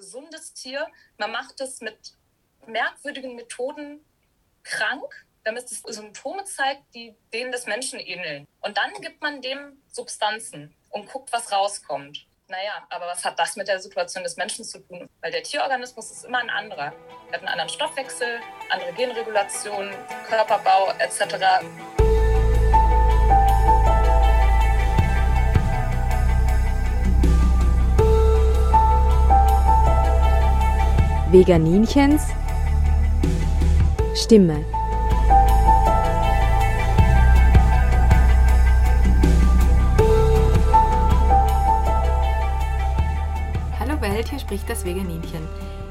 gesundes Tier. Man macht es mit merkwürdigen Methoden krank, damit es Symptome zeigt, die denen des Menschen ähneln. Und dann gibt man dem Substanzen und guckt, was rauskommt. Naja, aber was hat das mit der Situation des Menschen zu tun? Weil der Tierorganismus ist immer ein anderer. Er hat einen anderen Stoffwechsel, andere Genregulation, Körperbau etc. Veganinchens Stimme. Hallo Welt, hier spricht das Veganinchen.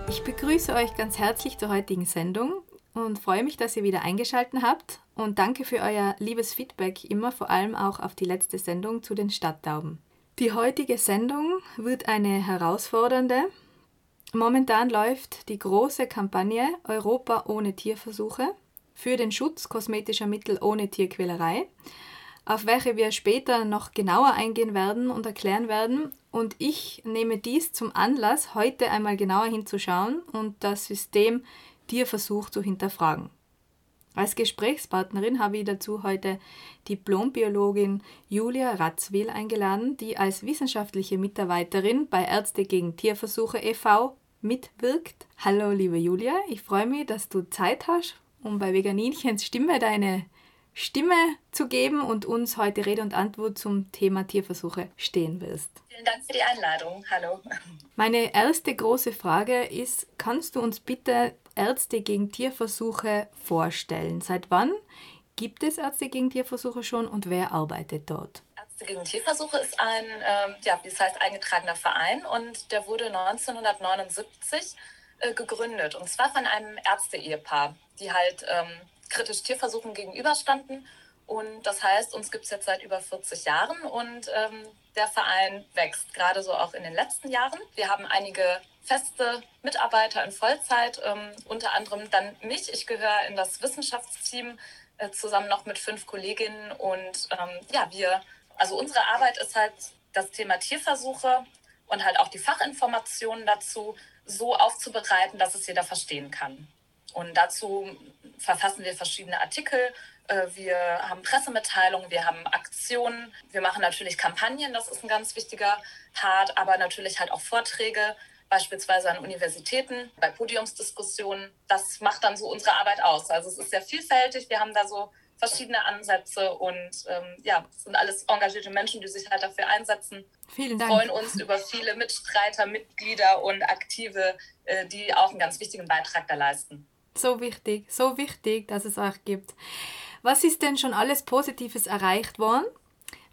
Ich begrüße euch ganz herzlich zur heutigen Sendung und freue mich, dass ihr wieder eingeschaltet habt und danke für euer liebes Feedback, immer vor allem auch auf die letzte Sendung zu den Stadttauben. Die heutige Sendung wird eine herausfordernde, Momentan läuft die große Kampagne Europa ohne Tierversuche für den Schutz kosmetischer Mittel ohne Tierquälerei, auf welche wir später noch genauer eingehen werden und erklären werden. Und ich nehme dies zum Anlass, heute einmal genauer hinzuschauen und das System Tierversuch zu hinterfragen. Als Gesprächspartnerin habe ich dazu heute Diplombiologin Julia Ratzwil eingeladen, die als wissenschaftliche Mitarbeiterin bei Ärzte gegen Tierversuche e.V. mitwirkt. Hallo, liebe Julia, ich freue mich, dass du Zeit hast, um bei Veganinchens Stimme deine Stimme zu geben und uns heute Rede und Antwort zum Thema Tierversuche stehen wirst. Vielen Dank für die Einladung. Hallo. Meine erste große Frage ist, kannst du uns bitte Ärzte gegen Tierversuche vorstellen? Seit wann gibt es Ärzte gegen Tierversuche schon und wer arbeitet dort? Gegen Tierversuche ist ein, äh, ja, wie es heißt, eingetragener Verein und der wurde 1979 äh, gegründet und zwar von einem Ärzte-Ehepaar, die halt ähm, kritisch Tierversuchen gegenüberstanden. Und das heißt, uns gibt es jetzt seit über 40 Jahren und ähm, der Verein wächst, gerade so auch in den letzten Jahren. Wir haben einige feste Mitarbeiter in Vollzeit, ähm, unter anderem dann mich. Ich gehöre in das Wissenschaftsteam äh, zusammen noch mit fünf Kolleginnen. Und ähm, ja, wir, also unsere Arbeit ist halt das Thema Tierversuche und halt auch die Fachinformationen dazu so aufzubereiten, dass es jeder verstehen kann. Und dazu verfassen wir verschiedene Artikel. Äh, wir haben Pressemitteilungen, wir haben Aktionen, wir machen natürlich Kampagnen, das ist ein ganz wichtiger Part, aber natürlich halt auch Vorträge, beispielsweise an Universitäten, bei Podiumsdiskussionen. Das macht dann so unsere Arbeit aus. Also es ist sehr vielfältig, wir haben da so verschiedene Ansätze und ähm, ja, es sind alles engagierte Menschen, die sich halt dafür einsetzen. Vielen Dank. Wir freuen uns über viele Mitstreiter, Mitglieder und Aktive, äh, die auch einen ganz wichtigen Beitrag da leisten. So wichtig, so wichtig, dass es euch gibt. Was ist denn schon alles Positives erreicht worden?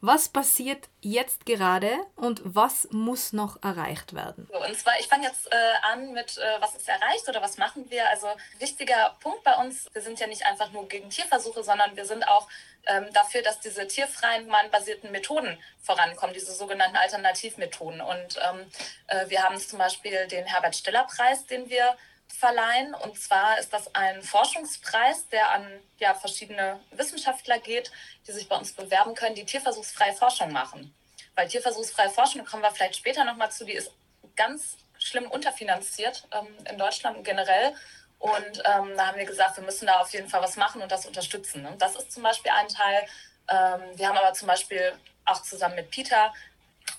Was passiert jetzt gerade und was muss noch erreicht werden? Und zwar, ich fange jetzt äh, an mit, äh, was ist erreicht oder was machen wir? Also wichtiger Punkt bei uns, wir sind ja nicht einfach nur gegen Tierversuche, sondern wir sind auch ähm, dafür, dass diese tierfreien, humanbasierten Methoden vorankommen, diese sogenannten Alternativmethoden. Und ähm, äh, wir haben zum Beispiel den Herbert-Stiller-Preis, den wir verleihen. Und zwar ist das ein Forschungspreis, der an ja, verschiedene Wissenschaftler geht, die sich bei uns bewerben können, die tierversuchsfreie Forschung machen. Weil tierversuchsfreie Forschung, da kommen wir vielleicht später nochmal zu, die ist ganz schlimm unterfinanziert ähm, in Deutschland generell. Und ähm, da haben wir gesagt, wir müssen da auf jeden Fall was machen und das unterstützen. Und das ist zum Beispiel ein Teil. Ähm, wir haben aber zum Beispiel auch zusammen mit Peter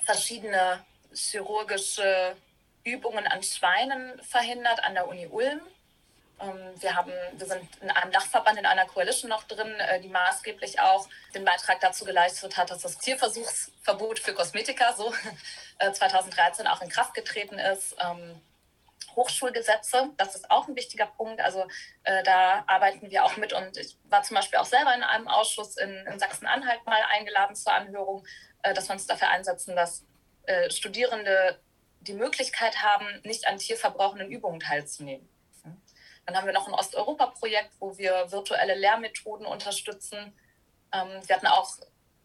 verschiedene chirurgische Übungen an Schweinen verhindert an der Uni Ulm. Ähm, wir, haben, wir sind in einem Dachverband, in einer Coalition noch drin, äh, die maßgeblich auch den Beitrag dazu geleistet hat, dass das Tierversuchsverbot für Kosmetika so 2013 äh, auch in Kraft getreten ist. Ähm, Hochschulgesetze, das ist auch ein wichtiger Punkt. Also äh, da arbeiten wir auch mit und ich war zum Beispiel auch selber in einem Ausschuss in, in Sachsen-Anhalt mal eingeladen zur Anhörung, dass wir uns dafür einsetzen, dass Studierende die Möglichkeit haben, nicht an tierverbrauchenden Übungen teilzunehmen. Dann haben wir noch ein Osteuropa-Projekt, wo wir virtuelle Lehrmethoden unterstützen. Ähm, wir hatten auch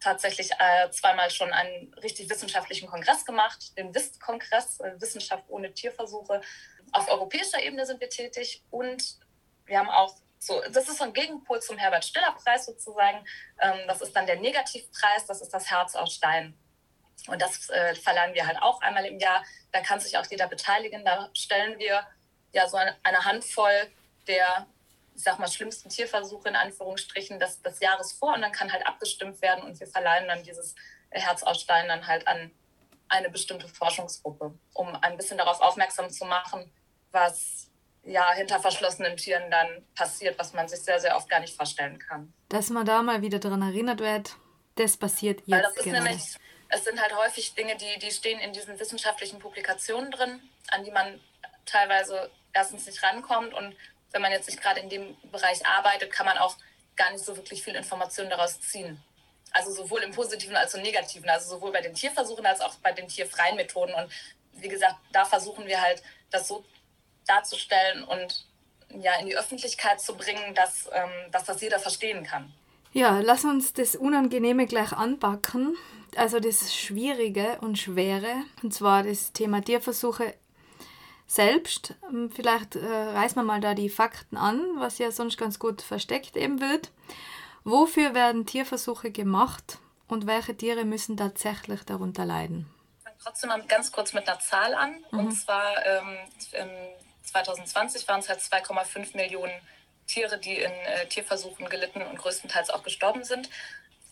tatsächlich äh, zweimal schon einen richtig wissenschaftlichen Kongress gemacht, den WIST-Kongress, äh, Wissenschaft ohne Tierversuche. Auf europäischer Ebene sind wir tätig und wir haben auch so, das ist so ein Gegenpol zum Herbert Stiller Preis sozusagen. Ähm, das ist dann der Negativpreis, das ist das Herz aus Stein Und das äh, verleihen wir halt auch einmal im Jahr. Da kann sich auch jeder beteiligen. Da stellen wir ja so eine, Handvoll der, ich sag mal, schlimmsten Tierversuche in Anführungsstrichen des, des Jahres vor und dann kann halt abgestimmt werden und wir verleihen dann dieses Herzausstein dann halt an eine bestimmte Forschungsgruppe, um ein bisschen darauf aufmerksam zu machen, was ja hinter verschlossenen Türen dann passiert, was man sich sehr, sehr oft gar nicht vorstellen kann. Dass man da mal wieder daran erinnert wird, das passiert jetzt. Weil das ist gerade. nämlich, es sind halt häufig Dinge, die, die stehen in diesen wissenschaftlichen Publikationen drin, an die man teilweise erstens nicht rankommt und wenn man jetzt nicht gerade in dem Bereich arbeitet, kann man auch gar nicht so wirklich viel Informationen daraus ziehen. Also sowohl im Positiven als auch im Negativen, also sowohl bei den Tierversuchen als auch bei den tierfreien Methoden. Und wie gesagt, da versuchen wir halt, das so darzustellen und ja, in die Öffentlichkeit zu bringen, dass, ähm, dass das jeder verstehen kann. Ja, lass uns das Unangenehme gleich anpacken. Also das Schwierige und Schwere, und zwar das Thema Tierversuche selbst. Ähm, vielleicht äh, reißen wir mal da die Fakten an, was ja sonst ganz gut versteckt eben wird. Wofür werden Tierversuche gemacht und welche Tiere müssen tatsächlich darunter leiden? Ich fange trotzdem mal ganz kurz mit einer Zahl an. Mhm. Und zwar ähm, 2020 waren es halt 2,5 Millionen Tiere, die in äh, Tierversuchen gelitten und größtenteils auch gestorben sind.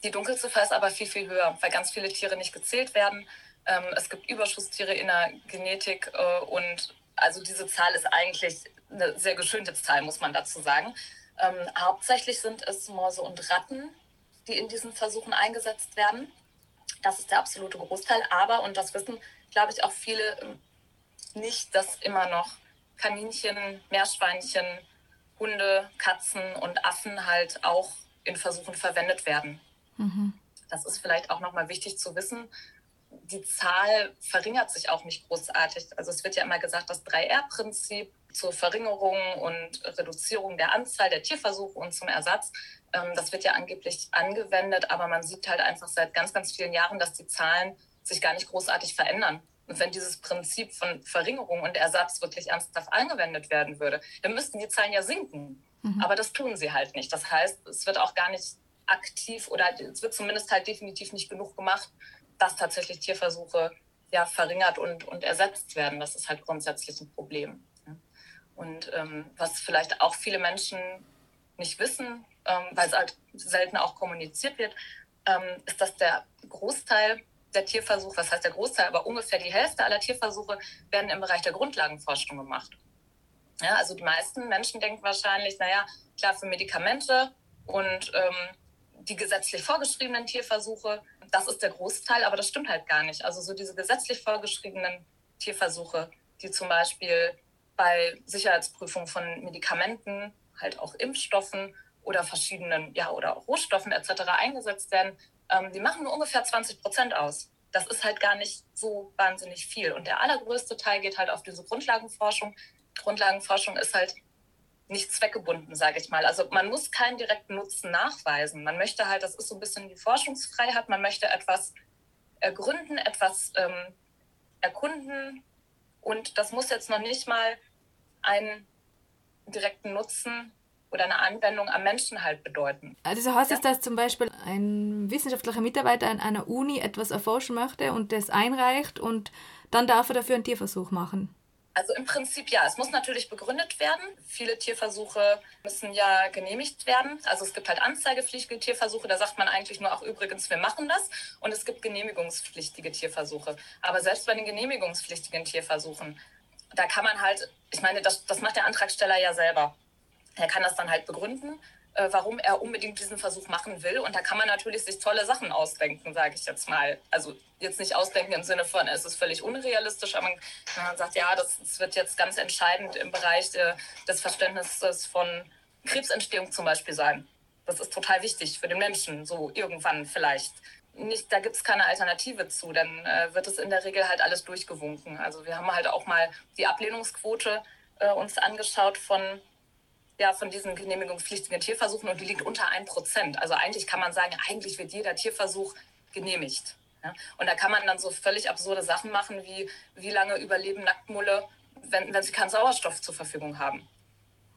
Die Dunkelziffer ist aber viel, viel höher, weil ganz viele Tiere nicht gezählt werden. Ähm, es gibt Überschusstiere in der Genetik äh, und also diese Zahl ist eigentlich eine sehr geschönte Zahl, muss man dazu sagen. Ähm, hauptsächlich sind es Mäuse und Ratten, die in diesen Versuchen eingesetzt werden. Das ist der absolute Großteil. Aber, und das wissen, glaube ich, auch viele ähm, nicht, dass immer noch Kaninchen, Meerschweinchen, Hunde, Katzen und Affen halt auch in Versuchen verwendet werden. Mhm. Das ist vielleicht auch nochmal wichtig zu wissen. Die Zahl verringert sich auch nicht großartig. Also es wird ja immer gesagt, das 3R-Prinzip zur Verringerung und Reduzierung der Anzahl der Tierversuche und zum Ersatz. Ähm, das wird ja angeblich angewendet, aber man sieht halt einfach seit ganz, ganz vielen Jahren, dass die Zahlen sich gar nicht großartig verändern. Und wenn dieses Prinzip von Verringerung und Ersatz wirklich ernsthaft angewendet werden würde, dann müssten die Zahlen ja sinken. Mhm. Aber das tun sie halt nicht. Das heißt, es wird auch gar nicht aktiv oder es wird zumindest halt definitiv nicht genug gemacht, dass tatsächlich Tierversuche ja verringert und, und ersetzt werden. Das ist halt grundsätzlich ein Problem. Und ähm, was vielleicht auch viele Menschen nicht wissen, ähm, weil es halt selten auch kommuniziert wird, ähm, ist, dass der Großteil der Tierversuche, was heißt der Großteil, aber ungefähr die Hälfte aller Tierversuche werden im Bereich der Grundlagenforschung gemacht. Ja, also die meisten Menschen denken wahrscheinlich, naja, klar für Medikamente und ähm, die gesetzlich vorgeschriebenen Tierversuche, das ist der Großteil, aber das stimmt halt gar nicht. Also so diese gesetzlich vorgeschriebenen Tierversuche, die zum Beispiel bei Sicherheitsprüfung von Medikamenten, halt auch Impfstoffen oder verschiedenen, ja, oder auch Rohstoffen etc. eingesetzt werden, ähm, die machen nur ungefähr 20 Prozent aus. Das ist halt gar nicht so wahnsinnig viel. Und der allergrößte Teil geht halt auf diese Grundlagenforschung. Grundlagenforschung ist halt nicht zweckgebunden, sage ich mal. Also man muss keinen direkten Nutzen nachweisen. Man möchte halt, das ist so ein bisschen die Forschungsfreiheit, man möchte etwas ergründen, etwas ähm, erkunden. Und das muss jetzt noch nicht mal einen direkten Nutzen oder eine Anwendung am Menschen halt bedeuten. Also heißt ja? es, dass zum Beispiel ein wissenschaftlicher Mitarbeiter an einer Uni etwas erforschen möchte und das einreicht und dann darf er dafür einen Tierversuch machen? Also im Prinzip ja. Es muss natürlich begründet werden. Viele Tierversuche müssen ja genehmigt werden. Also es gibt halt anzeigepflichtige Tierversuche. Da sagt man eigentlich nur auch übrigens, wir machen das. Und es gibt genehmigungspflichtige Tierversuche. Aber selbst bei den genehmigungspflichtigen Tierversuchen da kann man halt, ich meine, das, das macht der Antragsteller ja selber. Er kann das dann halt begründen, äh, warum er unbedingt diesen Versuch machen will. Und da kann man natürlich sich tolle Sachen ausdenken, sage ich jetzt mal. Also jetzt nicht ausdenken im Sinne von, es ist völlig unrealistisch, aber man, man sagt, ja, das, das, wird jetzt ganz entscheidend im Bereich de, des Verständnisses von Krebsentstehung zum Beispiel sein. Das ist total wichtig für den Menschen, so irgendwann vielleicht nicht, da gibt es keine Alternative zu, dann äh, wird es in der Regel halt alles durchgewunken. Also wir haben halt auch mal die Ablehnungsquote äh, uns angeschaut von, ja, von diesen genehmigungspflichtigen Tierversuchen und die liegt unter 1%. Also eigentlich kann man sagen, eigentlich wird jeder Tierversuch genehmigt. Ja? Und da kann man dann so völlig absurde Sachen machen, wie wie lange überleben Nacktmulle, wenn, wenn sie keinen Sauerstoff zur Verfügung haben.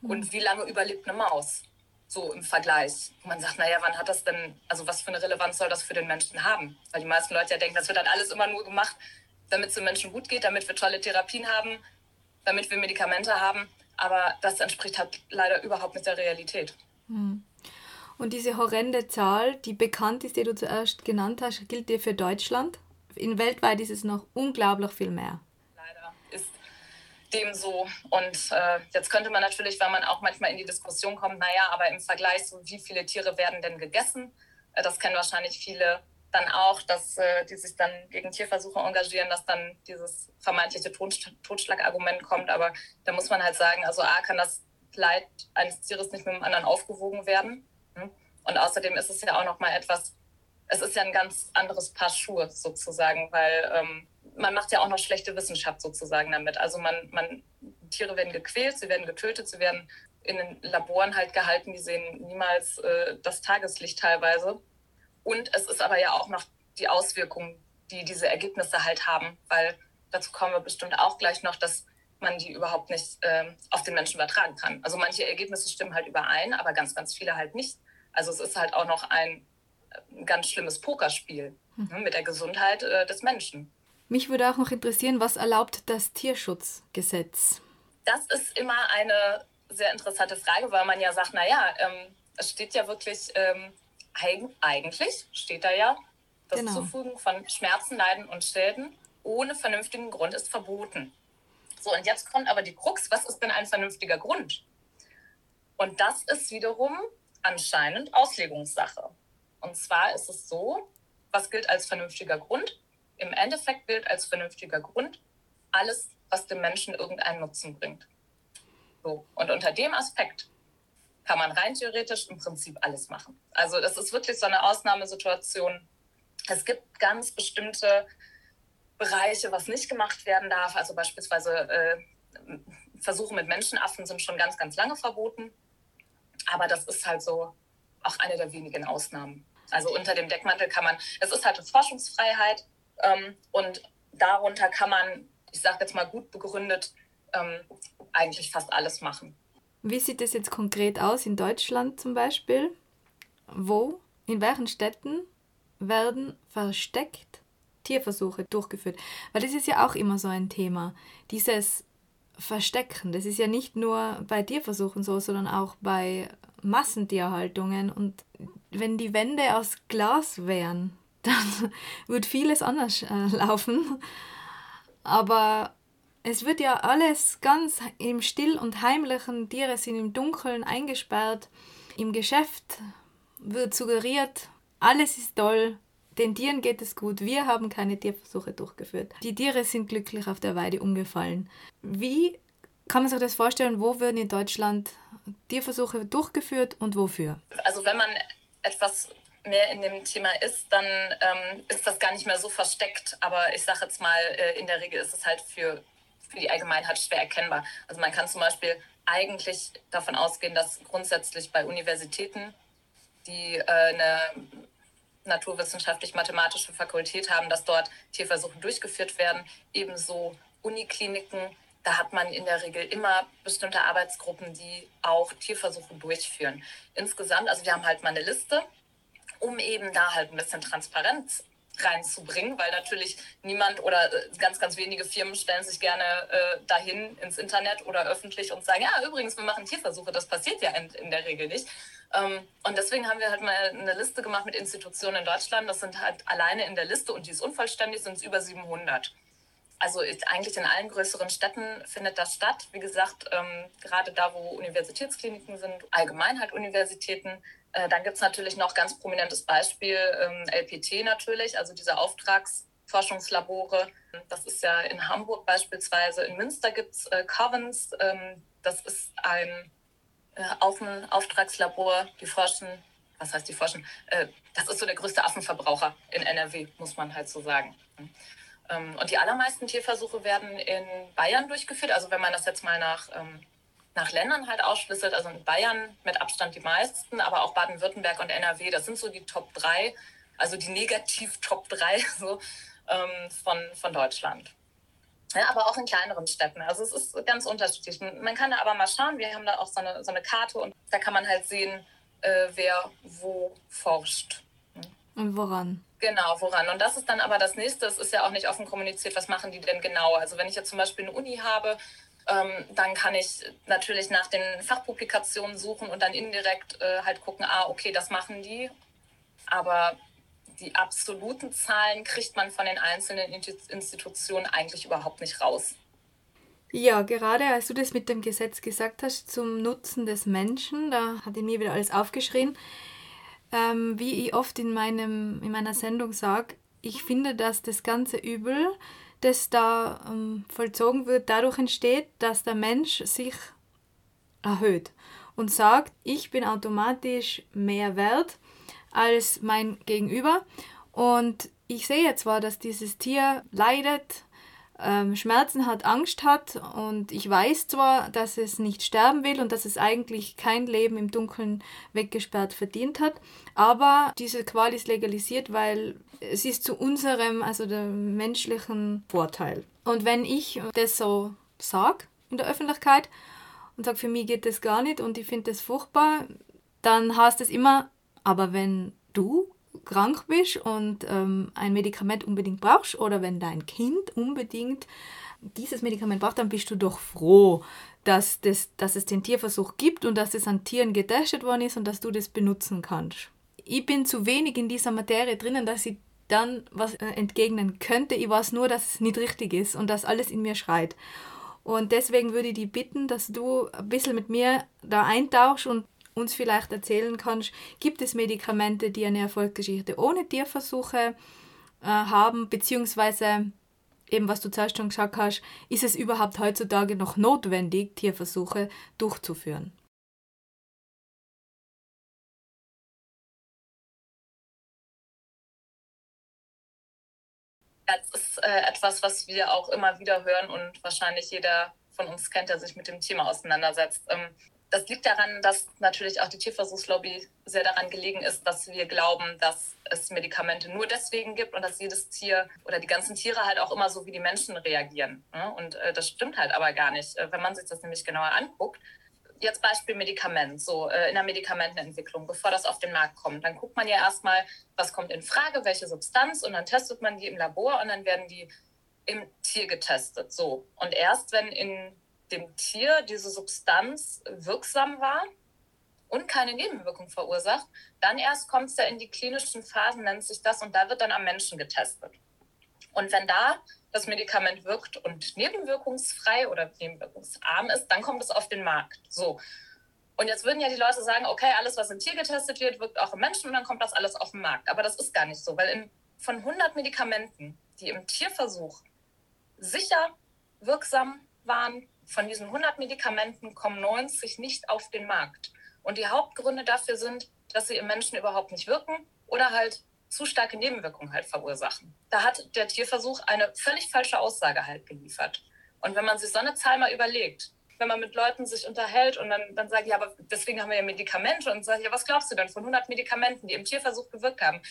Und wie lange überlebt eine Maus? so im Vergleich. man sagt, naja, wann hat das denn, also was für eine Relevanz soll das für den Menschen haben? Weil die meisten Leute ja denken, das wird dann alles immer nur gemacht, damit es den Menschen gut geht, damit wir tolle Therapien haben, damit wir Medikamente haben. Aber das entspricht halt leider überhaupt nicht der Realität. Hm. Und diese horrende Zahl, die bekannt ist, die du zuerst genannt hast, gilt dir für Deutschland? In weltweit ist es noch unglaublich viel mehr dem so. Und äh, jetzt könnte man natürlich, weil man auch manchmal in die Diskussion kommt, naja, aber im Vergleich, so wie viele Tiere werden denn gegessen? Äh, das kennen wahrscheinlich viele dann auch, dass äh, die sich dann gegen Tierversuche engagieren, dass dann dieses vermeintliche Totschlagargument kommt. Aber da muss man halt sagen, also A, kann das Leid eines Tieres nicht mit dem anderen aufgewogen werden. Hm? Und außerdem ist es ja auch noch mal etwas, es ist ja ein ganz anderes Paar Schuhe sozusagen, weil ähm, man macht ja auch noch schlechte Wissenschaft sozusagen damit. Also man, man, Tiere werden gequält, sie werden getötet, sie werden in den Laboren halt gehalten, die sehen niemals äh, das Tageslicht teilweise. Und es ist aber ja auch noch die Auswirkung, die diese Ergebnisse halt haben, weil dazu kommen wir bestimmt auch gleich noch, dass man die überhaupt nicht äh, auf den Menschen übertragen kann. Also manche Ergebnisse stimmen halt überein, aber ganz, ganz viele halt nicht. Also es ist halt auch noch ein, äh, ganz schlimmes Pokerspiel hm. ne, mit der Gesundheit äh, des Menschen. Mich würde auch noch interessieren, was erlaubt das Tierschutzgesetz? Das ist immer eine sehr interessante Frage, weil man ja sagt, naja, ähm, es steht ja wirklich, ähm, eigentlich steht da ja, das genau. Zufügen von Schmerzen, Leiden und Schäden ohne vernünftigen Grund ist verboten. So, und jetzt kommt aber die Krux, was ist denn ein vernünftiger Grund? Und das ist wiederum anscheinend Auslegungssache. Und zwar ist es so, was gilt als vernünftiger Grund? im Endeffekt gilt als vernünftiger Grund alles, was dem Menschen irgendeinen Nutzen bringt. So. Und unter dem Aspekt kann man rein theoretisch im Prinzip alles machen. Also das ist wirklich so eine Ausnahmesituation. Es gibt ganz bestimmte Bereiche, was nicht gemacht werden darf. Also beispielsweise äh, Versuche mit Menschenaffen sind schon ganz, ganz lange verboten. Aber das ist halt so auch eine der wenigen Ausnahmen. Also unter dem Deckmantel kann man, es ist halt Forschungsfreiheit, ähm, und darunter kann man, ich sage jetzt mal gut begründet, ähm, eigentlich fast alles machen. Wie sieht es jetzt konkret aus in Deutschland zum Beispiel? Wo, in welchen Städten werden versteckt Tierversuche durchgeführt? Weil das ist ja auch immer so ein Thema. Dieses Verstecken, das ist ja nicht nur bei Tierversuchen so, sondern auch bei Massentierhaltungen. Und wenn die Wände aus Glas wären, dann wird vieles anders äh, laufen. Aber es wird ja alles ganz im Still und Heimlichen. Tiere sind im Dunkeln eingesperrt. Im Geschäft wird suggeriert, alles ist toll. Den Tieren geht es gut. Wir haben keine Tierversuche durchgeführt. Die Tiere sind glücklich auf der Weide umgefallen. Wie kann man sich das vorstellen? Wo werden in Deutschland Tierversuche durchgeführt und wofür? Also wenn man etwas mehr in dem Thema ist, dann ähm, ist das gar nicht mehr so versteckt. Aber ich sage jetzt mal, äh, in der Regel ist es halt für, für die Allgemeinheit schwer erkennbar. Also man kann zum Beispiel eigentlich davon ausgehen, dass grundsätzlich bei Universitäten, die äh, eine naturwissenschaftlich-mathematische Fakultät haben, dass dort Tierversuche durchgeführt werden. Ebenso Unikliniken, da hat man in der Regel immer bestimmte Arbeitsgruppen, die auch Tierversuche durchführen. Insgesamt, also wir haben halt mal eine Liste um eben da halt ein bisschen Transparenz reinzubringen, weil natürlich niemand oder äh, ganz, ganz wenige Firmen stellen sich gerne äh, dahin ins Internet oder öffentlich und sagen, ja, übrigens, wir machen Tierversuche. Das passiert ja in, in der Regel nicht. Ähm, und deswegen haben wir halt mal eine Liste gemacht mit Institutionen in Deutschland. Das sind halt alleine in der Liste und die ist unvollständig, sind es über 700. Also eigentlich in allen größeren Städten findet das statt. Wie gesagt, ähm, gerade da, wo Universitätskliniken sind, allgemein halt Universitäten, äh, dann gibt es natürlich noch ganz prominentes Beispiel, ähm, LPT natürlich, also diese Auftragsforschungslabore. Das ist ja in Hamburg beispielsweise. In Münster gibt es äh, Covens. Ähm, das ist ein äh, Auftragslabor, die forschen, was heißt die forschen? Äh, das ist so der größte Affenverbraucher in NRW, muss man halt so sagen. Ähm, und die allermeisten Tierversuche werden in Bayern durchgeführt. Also wenn man das jetzt mal nach ähm, nach Ländern halt aufschlüsselt. Also in Bayern mit Abstand die meisten, aber auch Baden-Württemberg und NRW. Das sind so die Top 3, also die Negativ-Top 3 so, ähm, von, von Deutschland. Ja, aber auch in kleineren Städten. Also es ist ganz unterschiedlich. Man kann da aber mal schauen, wir haben da auch so eine, so eine Karte und da kann man halt sehen, äh, wer wo forscht. Und woran? Genau, woran. Und das ist dann aber das nächste. Es ist ja auch nicht offen kommuniziert, was machen die denn genau. Also wenn ich jetzt zum Beispiel eine Uni habe, ähm, dann kann ich natürlich nach den Fachpublikationen suchen und dann indirekt äh, halt gucken, ah, okay, das machen die. Aber die absoluten Zahlen kriegt man von den einzelnen Institutionen eigentlich überhaupt nicht raus. Ja, gerade als du das mit dem Gesetz gesagt hast zum Nutzen des Menschen, da hat in mir wieder alles aufgeschrien. Ähm, wie ich oft in, meinem, in meiner Sendung sage, ich finde, dass das ganze Übel, das da ähm, vollzogen wird, dadurch entsteht, dass der Mensch sich erhöht und sagt, ich bin automatisch mehr wert als mein Gegenüber. Und ich sehe zwar, dass dieses Tier leidet, ähm, Schmerzen hat, Angst hat und ich weiß zwar, dass es nicht sterben will und dass es eigentlich kein Leben im Dunkeln weggesperrt verdient hat, aber diese Qual ist legalisiert, weil es ist zu unserem, also dem menschlichen Vorteil. Und wenn ich das so sage in der Öffentlichkeit und sage, für mich geht das gar nicht und ich finde das furchtbar, dann heißt es immer, aber wenn du krank bist und ähm, ein Medikament unbedingt brauchst oder wenn dein Kind unbedingt dieses Medikament braucht, dann bist du doch froh, dass, das, dass es den Tierversuch gibt und dass es an Tieren getestet worden ist und dass du das benutzen kannst. Ich bin zu wenig in dieser Materie drinnen, dass ich dann was äh, entgegnen könnte. Ich weiß nur, dass es nicht richtig ist und dass alles in mir schreit. Und deswegen würde ich dich bitten, dass du ein bisschen mit mir da eintauchst und uns vielleicht erzählen kannst, gibt es Medikamente, die eine Erfolgsgeschichte ohne Tierversuche äh, haben, beziehungsweise eben was du zuerst schon gesagt hast, ist es überhaupt heutzutage noch notwendig, Tierversuche durchzuführen? Das ist äh, etwas, was wir auch immer wieder hören und wahrscheinlich jeder von uns kennt, der sich mit dem Thema auseinandersetzt. Ähm, das liegt daran, dass natürlich auch die Tierversuchslobby sehr daran gelegen ist, dass wir glauben, dass es Medikamente nur deswegen gibt und dass jedes Tier oder die ganzen Tiere halt auch immer so wie die Menschen reagieren. Ne? Und äh, das stimmt halt aber gar nicht. Äh, wenn man sich das nämlich genauer anguckt, jetzt Beispiel Medikament, so äh, in der Medikamentenentwicklung, bevor das auf den Markt kommt, dann guckt man ja erstmal, was kommt in Frage, welche Substanz und dann testet man die im Labor und dann werden die im Tier getestet. So. Und erst wenn in dem Tier diese Substanz wirksam war und keine Nebenwirkung verursacht, dann erst kommt es ja in die klinischen Phasen, nennt sich das, und da wird dann am Menschen getestet. Und wenn da das Medikament wirkt und nebenwirkungsfrei oder nebenwirkungsarm ist, dann kommt es auf den Markt. So. Und jetzt würden ja die Leute sagen, okay, alles, was im Tier getestet wird, wirkt auch im Menschen und dann kommt das alles auf den Markt. Aber das ist gar nicht so, weil in, von 100 Medikamenten, die im Tierversuch sicher wirksam waren, von diesen 100 Medikamenten kommen 90 nicht auf den Markt. Und die Hauptgründe dafür sind, dass sie im Menschen überhaupt nicht wirken oder halt zu starke Nebenwirkungen halt verursachen. Da hat der Tierversuch eine völlig falsche Aussage halt geliefert. Und wenn man sich so eine Zahl mal überlegt, wenn man mit Leuten sich unterhält und dann, dann sagt, ja, aber deswegen haben wir ja Medikamente und sagt, ja, was glaubst du denn von 100 Medikamenten, die im Tierversuch gewirkt haben?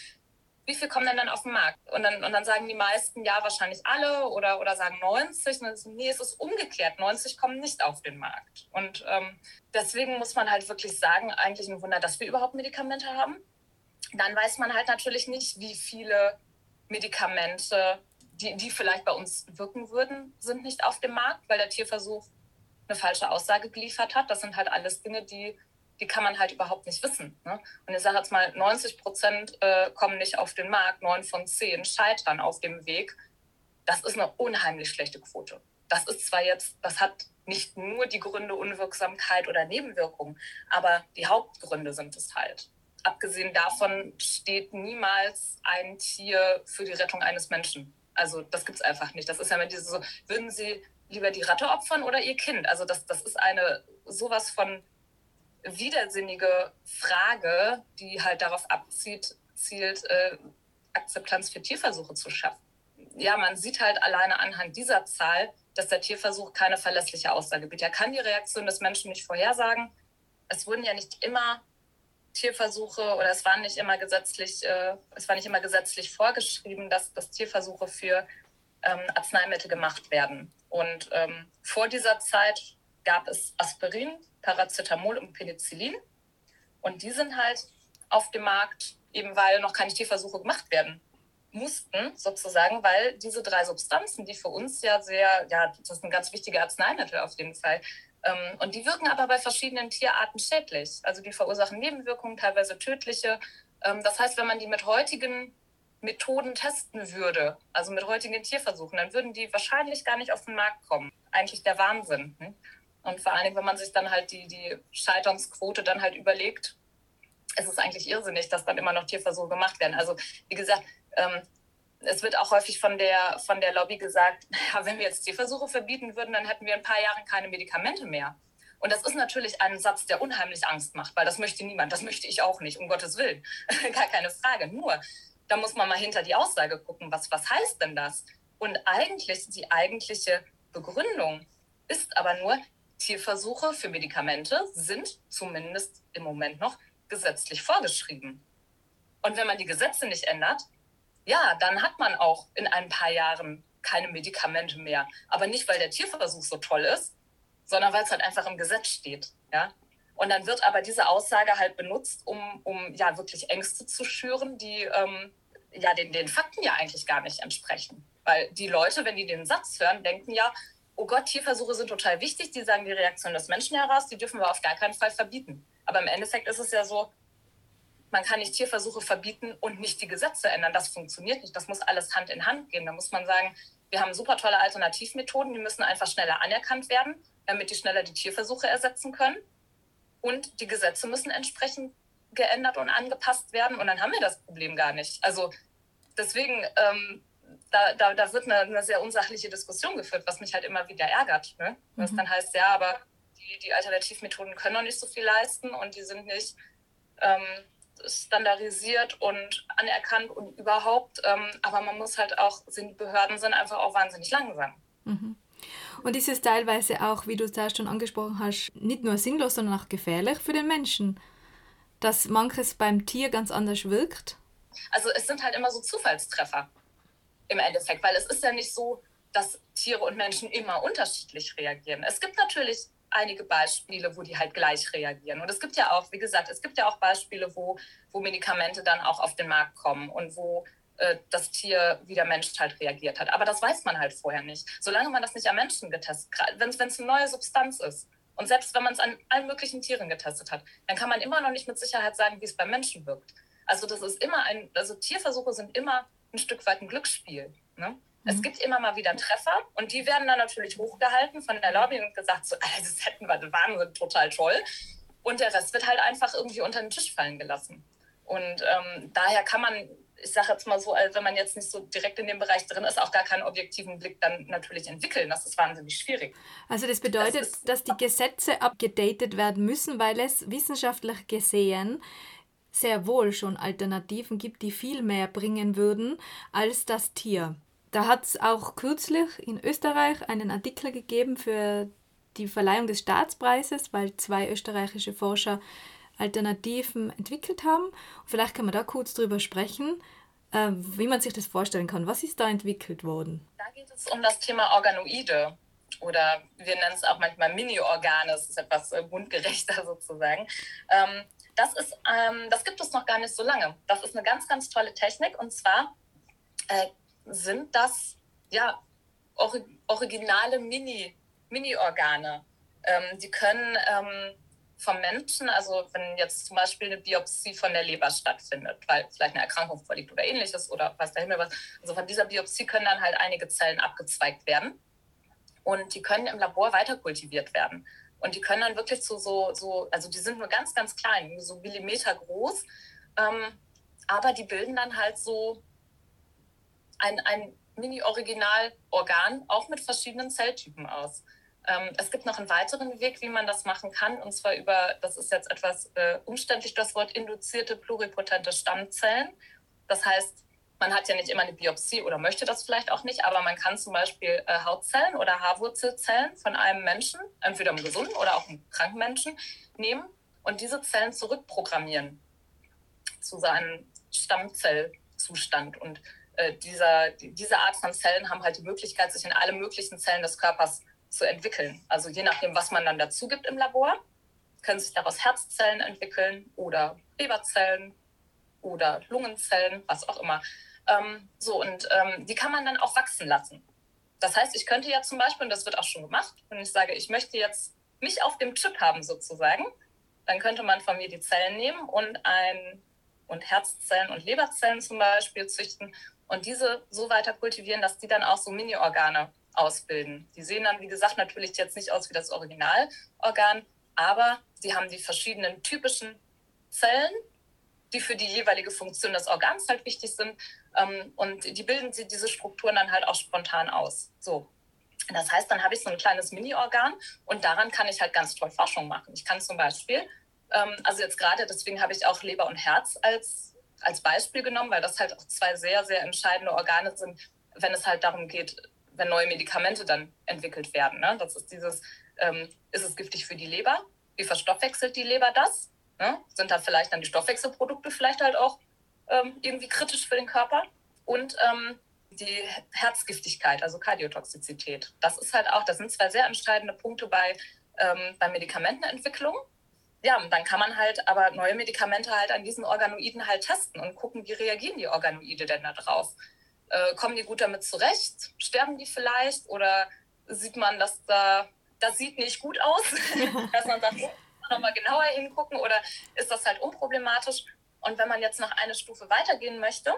Wie viel kommen denn dann auf den Markt? Und dann, und dann sagen die meisten, ja, wahrscheinlich alle oder, oder sagen 90. Und dann nee, es ist umgekehrt. 90 kommen nicht auf den Markt. Und ähm, deswegen muss man halt wirklich sagen, eigentlich ein Wunder, dass wir überhaupt Medikamente haben. Dann weiß man halt natürlich nicht, wie viele Medikamente, die, die vielleicht bei uns wirken würden, sind nicht auf dem Markt, weil der Tierversuch eine falsche Aussage geliefert hat. Das sind halt alles Dinge, die die kann man halt überhaupt nicht wissen. Ne? Und ich sage jetzt mal, 90 Prozent äh, kommen nicht auf den Markt, neun von zehn scheitern auf dem Weg. Das ist eine unheimlich schlechte Quote. Das ist zwar jetzt, das hat nicht nur die Gründe Unwirksamkeit oder Nebenwirkungen, aber die Hauptgründe sind es halt. Abgesehen davon steht niemals ein Tier für die Rettung eines Menschen. Also das gibt es einfach nicht. Das ist ja immer diese so, würden Sie lieber die Ratte opfern oder Ihr Kind? Also das, das ist eine sowas von widersinnige Frage, die halt darauf abzielt, zielt, äh, Akzeptanz für Tierversuche zu schaffen. Ja, man sieht halt alleine anhand dieser Zahl, dass der Tierversuch keine verlässliche Aussage bietet. Er kann die Reaktion des Menschen nicht vorhersagen. Es wurden ja nicht immer Tierversuche oder es war nicht immer gesetzlich, äh, es war nicht immer gesetzlich vorgeschrieben, dass, dass Tierversuche für ähm, Arzneimittel gemacht werden. Und ähm, vor dieser Zeit gab es Aspirin, Paracetamol und Penicillin. Und die sind halt auf dem Markt, eben weil noch keine Tierversuche gemacht werden mussten, sozusagen, weil diese drei Substanzen, die für uns ja sehr, ja, das sind ganz wichtige Arzneimittel auf jeden Fall, ähm, und die wirken aber bei verschiedenen Tierarten schädlich. Also die verursachen Nebenwirkungen, teilweise tödliche. Ähm, das heißt, wenn man die mit heutigen Methoden testen würde, also mit heutigen Tierversuchen, dann würden die wahrscheinlich gar nicht auf den Markt kommen. Eigentlich der Wahnsinn. Hm? Und vor allen Dingen, wenn man sich dann halt die, die Scheiternsquote dann halt überlegt, es ist eigentlich irrsinnig, dass dann immer noch Tierversuche gemacht werden. Also wie gesagt, ähm, es wird auch häufig von der, von der Lobby gesagt, ja, wenn wir jetzt Tierversuche verbieten würden, dann hätten wir in ein paar Jahren keine Medikamente mehr. Und das ist natürlich ein Satz, der unheimlich Angst macht, weil das möchte niemand, das möchte ich auch nicht, um Gottes Willen. Gar keine Frage. Nur, da muss man mal hinter die Aussage gucken, was, was heißt denn das? Und eigentlich, die eigentliche Begründung ist aber nur, Tierversuche für Medikamente sind zumindest im Moment noch gesetzlich vorgeschrieben. Und wenn man die Gesetze nicht ändert, ja, dann hat man auch in ein paar Jahren keine Medikamente mehr. Aber nicht, weil der Tierversuch so toll ist, sondern weil es halt einfach im Gesetz steht. Ja? Und dann wird aber diese Aussage halt benutzt, um, um ja wirklich Ängste zu schüren, die ähm, ja den, den Fakten ja eigentlich gar nicht entsprechen. Weil die Leute, wenn die den Satz hören, denken ja, oh Gott, Tierversuche sind total wichtig, die sagen die Reaktion des Menschen heraus, die dürfen wir auf gar keinen Fall verbieten. Aber im Endeffekt ist es ja so, man kann nicht Tierversuche verbieten und nicht die Gesetze ändern. Das funktioniert nicht. Das muss alles Hand in Hand gehen. Da muss man sagen, wir haben super tolle Alternativmethoden, die müssen einfach schneller anerkannt werden, damit die schneller die Tierversuche ersetzen können. Und die Gesetze müssen entsprechend geändert und angepasst werden. Und dann haben wir das Problem gar nicht. Also deswegen, ähm, da, da, da, wird eine, eine, sehr unsachliche Diskussion geführt, was mich halt immer wieder ärgert. Ne? Was mhm. dann heißt, ja, aber die, die Alternativmethoden können noch nicht so viel leisten und die sind nicht ähm, standardisiert und anerkannt und überhaupt. Ähm, aber man muss halt auch, sind, die Behörden sind einfach auch wahnsinnig langsam. Mhm. Und ist es teilweise auch, wie du da schon angesprochen hast, nicht nur sinnlos, sondern auch gefährlich für den Menschen, dass manches beim Tier ganz anders wirkt? Also es sind halt immer so Zufallstreffer im Endeffekt, weil es ist ja nicht so, dass Tiere und Menschen immer unterschiedlich reagieren. Es gibt natürlich einige Beispiele, wo die halt gleich reagieren. Und es gibt ja auch, wie gesagt, es gibt ja auch Beispiele, wo, wo Medikamente dann auch auf den Markt kommen und wo äh, das Tier wie der Mensch halt reagiert hat. Aber das weiß man halt vorher nicht. Solange man das nicht am Menschen getestet hat, wenn es eine neue Substanz ist und selbst wenn man es an allen möglichen Tieren getestet hat, dann kann man immer noch nicht mit Sicherheit sagen, wie es beim Menschen wirkt. Also das ist immer ein, also Tierversuche sind immer ein Stück weit ein Glücksspiel. Ne? Es mhm. gibt immer mal wieder Treffer und die werden dann natürlich hochgehalten von der Lobby und gesagt, so, das hätten wir, das Wahnsinn, total toll. Und der Rest wird halt einfach irgendwie unter den Tisch fallen gelassen. Und ähm, daher kann man, ich sage jetzt mal so, wenn man jetzt nicht so direkt in dem Bereich drin ist, auch gar keinen objektiven Blick dann natürlich entwickeln. Das ist wahnsinnig schwierig. Also das bedeutet, das dass die Gesetze abgedatet werden müssen, weil es wissenschaftlich gesehen sehr wohl schon Alternativen gibt, die viel mehr bringen würden als das Tier. Da hat es auch kürzlich in Österreich einen Artikel gegeben für die Verleihung des Staatspreises, weil zwei österreichische Forscher Alternativen entwickelt haben. Vielleicht kann man da kurz drüber sprechen, äh, wie man sich das vorstellen kann. Was ist da entwickelt worden? Da geht es um das Thema Organoide oder wir nennen es auch manchmal Mini-Organe, das ist etwas äh, mundgerechter sozusagen. Das, ist, ähm, das gibt es noch gar nicht so lange. Das ist eine ganz, ganz tolle Technik und zwar äh, sind das ja or originale Mini, Mini-Organe. Ähm, die können ähm, vom Menschen, also wenn jetzt zum Beispiel eine Biopsie von der Leber stattfindet, weil vielleicht eine Erkrankung vorliegt oder ähnliches oder weiß der Himmel was, also von dieser Biopsie können dann halt einige Zellen abgezweigt werden und die können im Labor weiter kultiviert werden. Und die können dann wirklich zu so, so also die sind nur ganz, ganz klein, so Millimeter groß, ähm, aber die bilden dann halt so ein, ein Mini-Original-Organ auch mit verschiedenen Zelltypen aus. Ähm, es gibt noch einen weiteren Weg, wie man das machen kann, und zwar über, das ist jetzt etwas äh, umständlich, das Wort induzierte pluripotente Stammzellen. Das heißt, man hat ja nicht immer eine Biopsie oder möchte das vielleicht auch nicht, aber man kann zum Beispiel äh, Hautzellen oder Haarwurzelzellen von einem Menschen, entweder einem gesunden oder auch einem kranken Menschen, nehmen und diese Zellen zurückprogrammieren zu seinem Stammzellzustand. Und äh, dieser, diese Art von Zellen haben halt die Möglichkeit, sich in alle möglichen Zellen des Körpers zu entwickeln. Also je nachdem, was man dann dazu gibt im Labor, können sich daraus Herzzellen entwickeln oder Leberzellen oder Lungenzellen, was auch immer. Ähm, so, und ähm, die kann man dann auch wachsen lassen. Das heißt, ich könnte ja zum Beispiel, und das wird auch schon gemacht, wenn ich sage, ich möchte jetzt mich auf dem Chip haben sozusagen, dann könnte man von mir die Zellen nehmen und ein und Herzzellen und Leberzellen zum Beispiel züchten und diese so weiter kultivieren, dass die dann auch so Mini-Organe ausbilden. Die sehen dann, wie gesagt, natürlich jetzt nicht aus wie das Originalorgan, aber sie haben die verschiedenen typischen Zellen, die für die jeweilige Funktion des Organs halt wichtig sind. Ähm, und die bilden sie diese Strukturen dann halt auch spontan aus. So. Das heißt, dann habe ich so ein kleines Mini-Organ und daran kann ich halt ganz toll Forschung machen. Ich kann zum Beispiel, ähm, also jetzt gerade deswegen habe ich auch Leber und Herz als, als Beispiel genommen, weil das halt auch zwei sehr, sehr entscheidende Organe sind, wenn es halt darum geht, wenn neue Medikamente dann entwickelt werden. Ne? Das ist dieses, ähm, ist es giftig für die Leber? Wie verstoffwechselt die Leber das? Ne? Sind da vielleicht dann die Stoffwechselprodukte vielleicht halt auch ähm, irgendwie kritisch für den Körper? Und ähm, die Herzgiftigkeit, also Kardiotoxizität. Das ist halt auch, das sind zwei sehr entscheidende Punkte bei, ähm, bei Medikamentenentwicklung. Ja, und dann kann man halt aber neue Medikamente halt an diesen Organoiden halt testen und gucken, wie reagieren die Organoide denn da drauf. Äh, kommen die gut damit zurecht? Sterben die vielleicht? Oder sieht man, dass da, das sieht nicht gut aus? dass man sagt, nochmal genauer hingucken oder ist das halt unproblematisch? Und wenn man jetzt noch eine Stufe weitergehen möchte,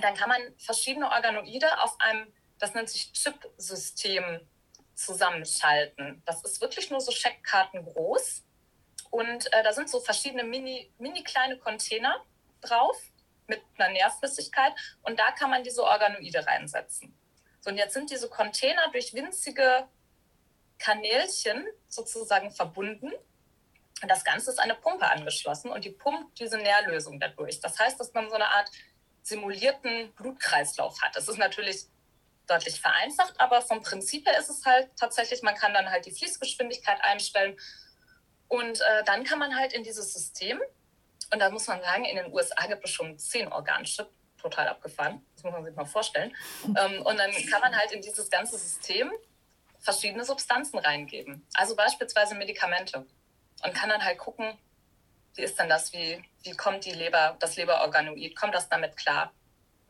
dann kann man verschiedene Organoide auf einem, das nennt sich Chip-System, zusammenschalten. Das ist wirklich nur so Scheckkarten groß. Und äh, da sind so verschiedene mini, mini kleine Container drauf mit einer Nährflüssigkeit. Und da kann man diese Organoide reinsetzen. So, und jetzt sind diese Container durch winzige Kanälchen sozusagen verbunden. Und das Ganze ist eine Pumpe angeschlossen und die pumpt diese Nährlösung dadurch. Das heißt, dass man so eine Art simulierten Blutkreislauf hat. Das ist natürlich deutlich vereinfacht, aber vom Prinzip her ist es halt tatsächlich, man kann dann halt die Fließgeschwindigkeit einstellen und äh, dann kann man halt in dieses System, und da muss man sagen, in den USA gibt es schon zehn Organchip, total abgefahren, das muss man sich mal vorstellen. Ähm, und dann kann man halt in dieses ganze System verschiedene Substanzen reingeben, also beispielsweise Medikamente und kann dann halt gucken, wie ist denn das? Wie, wie kommt die Leber, das Leberorganoid? Kommt das damit klar?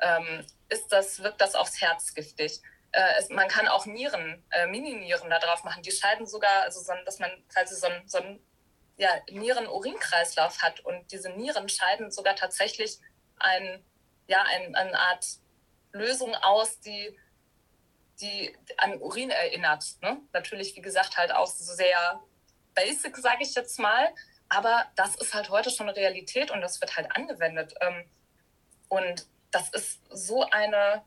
Ähm, ist das, wirkt das aufs Herz giftig? Äh, es, man kann auch Nieren, äh, Mini-Nieren da drauf machen. Die scheiden sogar, also so, dass man quasi so einen so ja, Nieren-Urin-Kreislauf hat. Und diese Nieren scheiden sogar tatsächlich ein, ja, ein, eine Art Lösung aus, die, die an Urin erinnert. Ne? Natürlich, wie gesagt, halt auch sehr basic, sage ich jetzt mal. Aber das ist halt heute schon eine Realität und das wird halt angewendet. Ähm, und das ist so eine,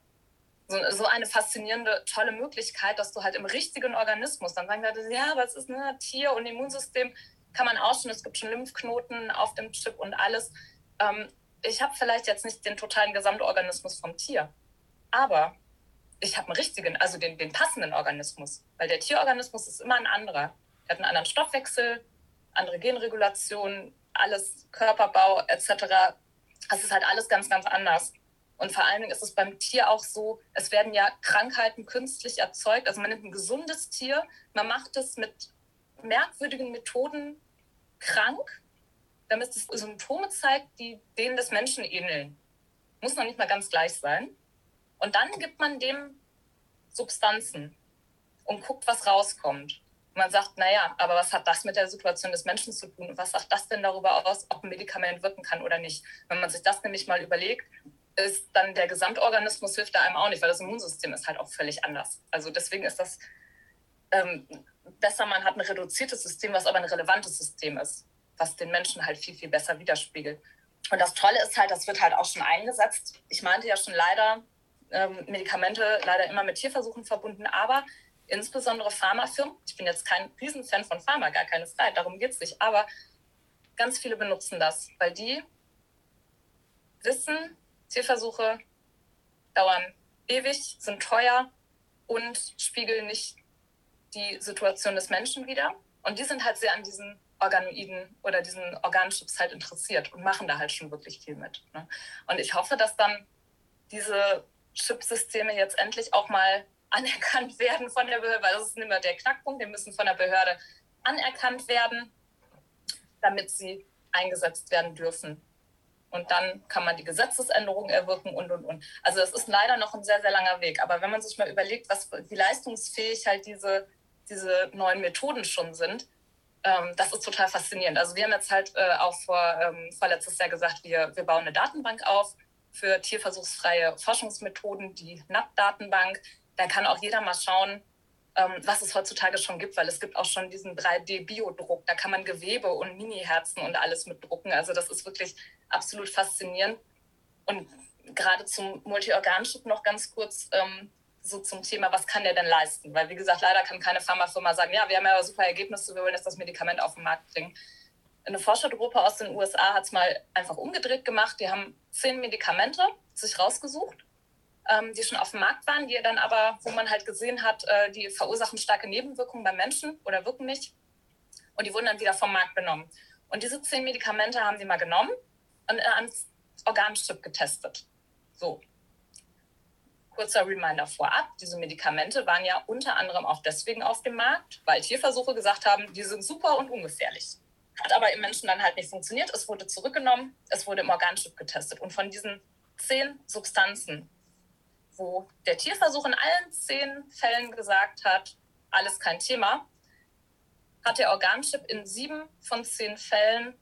so, eine faszinierende, tolle Möglichkeit, dass du halt im richtigen Organismus, dann sagen Leute, ja, was ist ein Tier und Immunsystem, kann man auch schon, es gibt schon Lymphknoten auf dem Chip und alles. Ähm, ich habe vielleicht jetzt nicht den totalen Gesamtorganismus vom Tier, aber ich habe einen richtigen, also den, den passenden Organismus, weil der Tierorganismus ist immer ein anderer. Der hat einen anderen Stoffwechsel, andere Genregulation, alles Körperbau etc. Das ist halt alles ganz, ganz anders. Und vor allen Dingen ist es beim Tier auch so, es werden ja Krankheiten künstlich erzeugt. Also man nimmt ein gesundes Tier, man macht es mit merkwürdigen Methoden krank, damit es Symptome zeigt, die denen des Menschen ähneln. Muss noch nicht mal ganz gleich sein. Und dann gibt man dem Substanzen und guckt, was rauskommt man sagt, naja, aber was hat das mit der Situation des Menschen zu tun? Was sagt das denn darüber aus, ob ein Medikament wirken kann oder nicht? Wenn man sich das nämlich mal überlegt, ist dann der Gesamtorganismus hilft da einem auch nicht, weil das Immunsystem ist halt auch völlig anders. Also deswegen ist das ähm, besser, man hat ein reduziertes System, was aber ein relevantes System ist, was den Menschen halt viel, viel besser widerspiegelt. Und das Tolle ist halt, das wird halt auch schon eingesetzt. Ich meinte ja schon leider, ähm, Medikamente leider immer mit Tierversuchen verbunden, aber insbesondere Pharmafirmen, ich bin jetzt kein Riesenfan von Pharma, gar keine Frage, darum geht es nicht, aber ganz viele benutzen das, weil die wissen, Tierversuche dauern ewig, sind teuer und spiegeln nicht die Situation des Menschen wider. Und die sind halt sehr an diesen Organoiden oder diesen Organchips halt interessiert und machen da halt schon wirklich viel mit. Ne? Und ich hoffe, dass dann diese Chipsysteme jetzt endlich auch mal anerkannt werden von der Behörde, weil das ist mehr der Knackpunkt, die müssen von der Behörde anerkannt werden. damit sie eingesetzt werden dürfen. Und dann kann man die Gesetzesänderungen erwirken und, und, und. Also es ist leider noch ein sehr, sehr langer Weg. Aber wenn man sich mal überlegt, was, wie leistungsfähig halt diese, diese neuen Methoden schon sind, ähm, das ist total faszinierend. Also wir haben jetzt halt äh, auch vor, ähm, vorletztes Jahr gesagt, wir, wir bauen eine Datenbank auf für tierversuchsfreie Forschungsmethoden, die NAP-Datenbank. Da kann auch jeder mal schauen, ähm, was es heutzutage schon gibt, weil es gibt auch schon diesen 3D-Biodruck. Da kann man Gewebe und Mini-Herzen und alles mit drucken. Also das ist wirklich absolut faszinierend. Und gerade zum Multiorganchip noch ganz kurz ähm, so zum Thema, was kann der denn leisten? Weil wie gesagt, leider kann keine Pharmafirma sagen, ja, wir haben ja super Ergebnisse, wir wollen jetzt das Medikament auf den Markt bringen. Eine Forschergruppe aus den USA hat es mal einfach umgedreht gemacht. Die haben zehn Medikamente sich rausgesucht ähm, die schon auf dem Markt waren, die dann aber, wo man halt gesehen hat, äh, die verursachen starke Nebenwirkungen beim Menschen oder wirken nicht. Und die wurden dann wieder vom Markt genommen. Und diese zehn Medikamente haben sie mal genommen und ans Organchip getestet. So. Kurzer Reminder vorab, diese Medikamente waren ja unter anderem auch deswegen auf dem Markt, weil Tierversuche gesagt haben, die sind super und ungefährlich. Hat aber im Menschen dann halt nicht funktioniert. Es wurde zurückgenommen, es wurde im Organchip getestet. Und von diesen zehn Substanzen wo der Tierversuch in allen zehn Fällen gesagt hat, alles kein Thema, hat der Organchip in sieben von zehn Fällen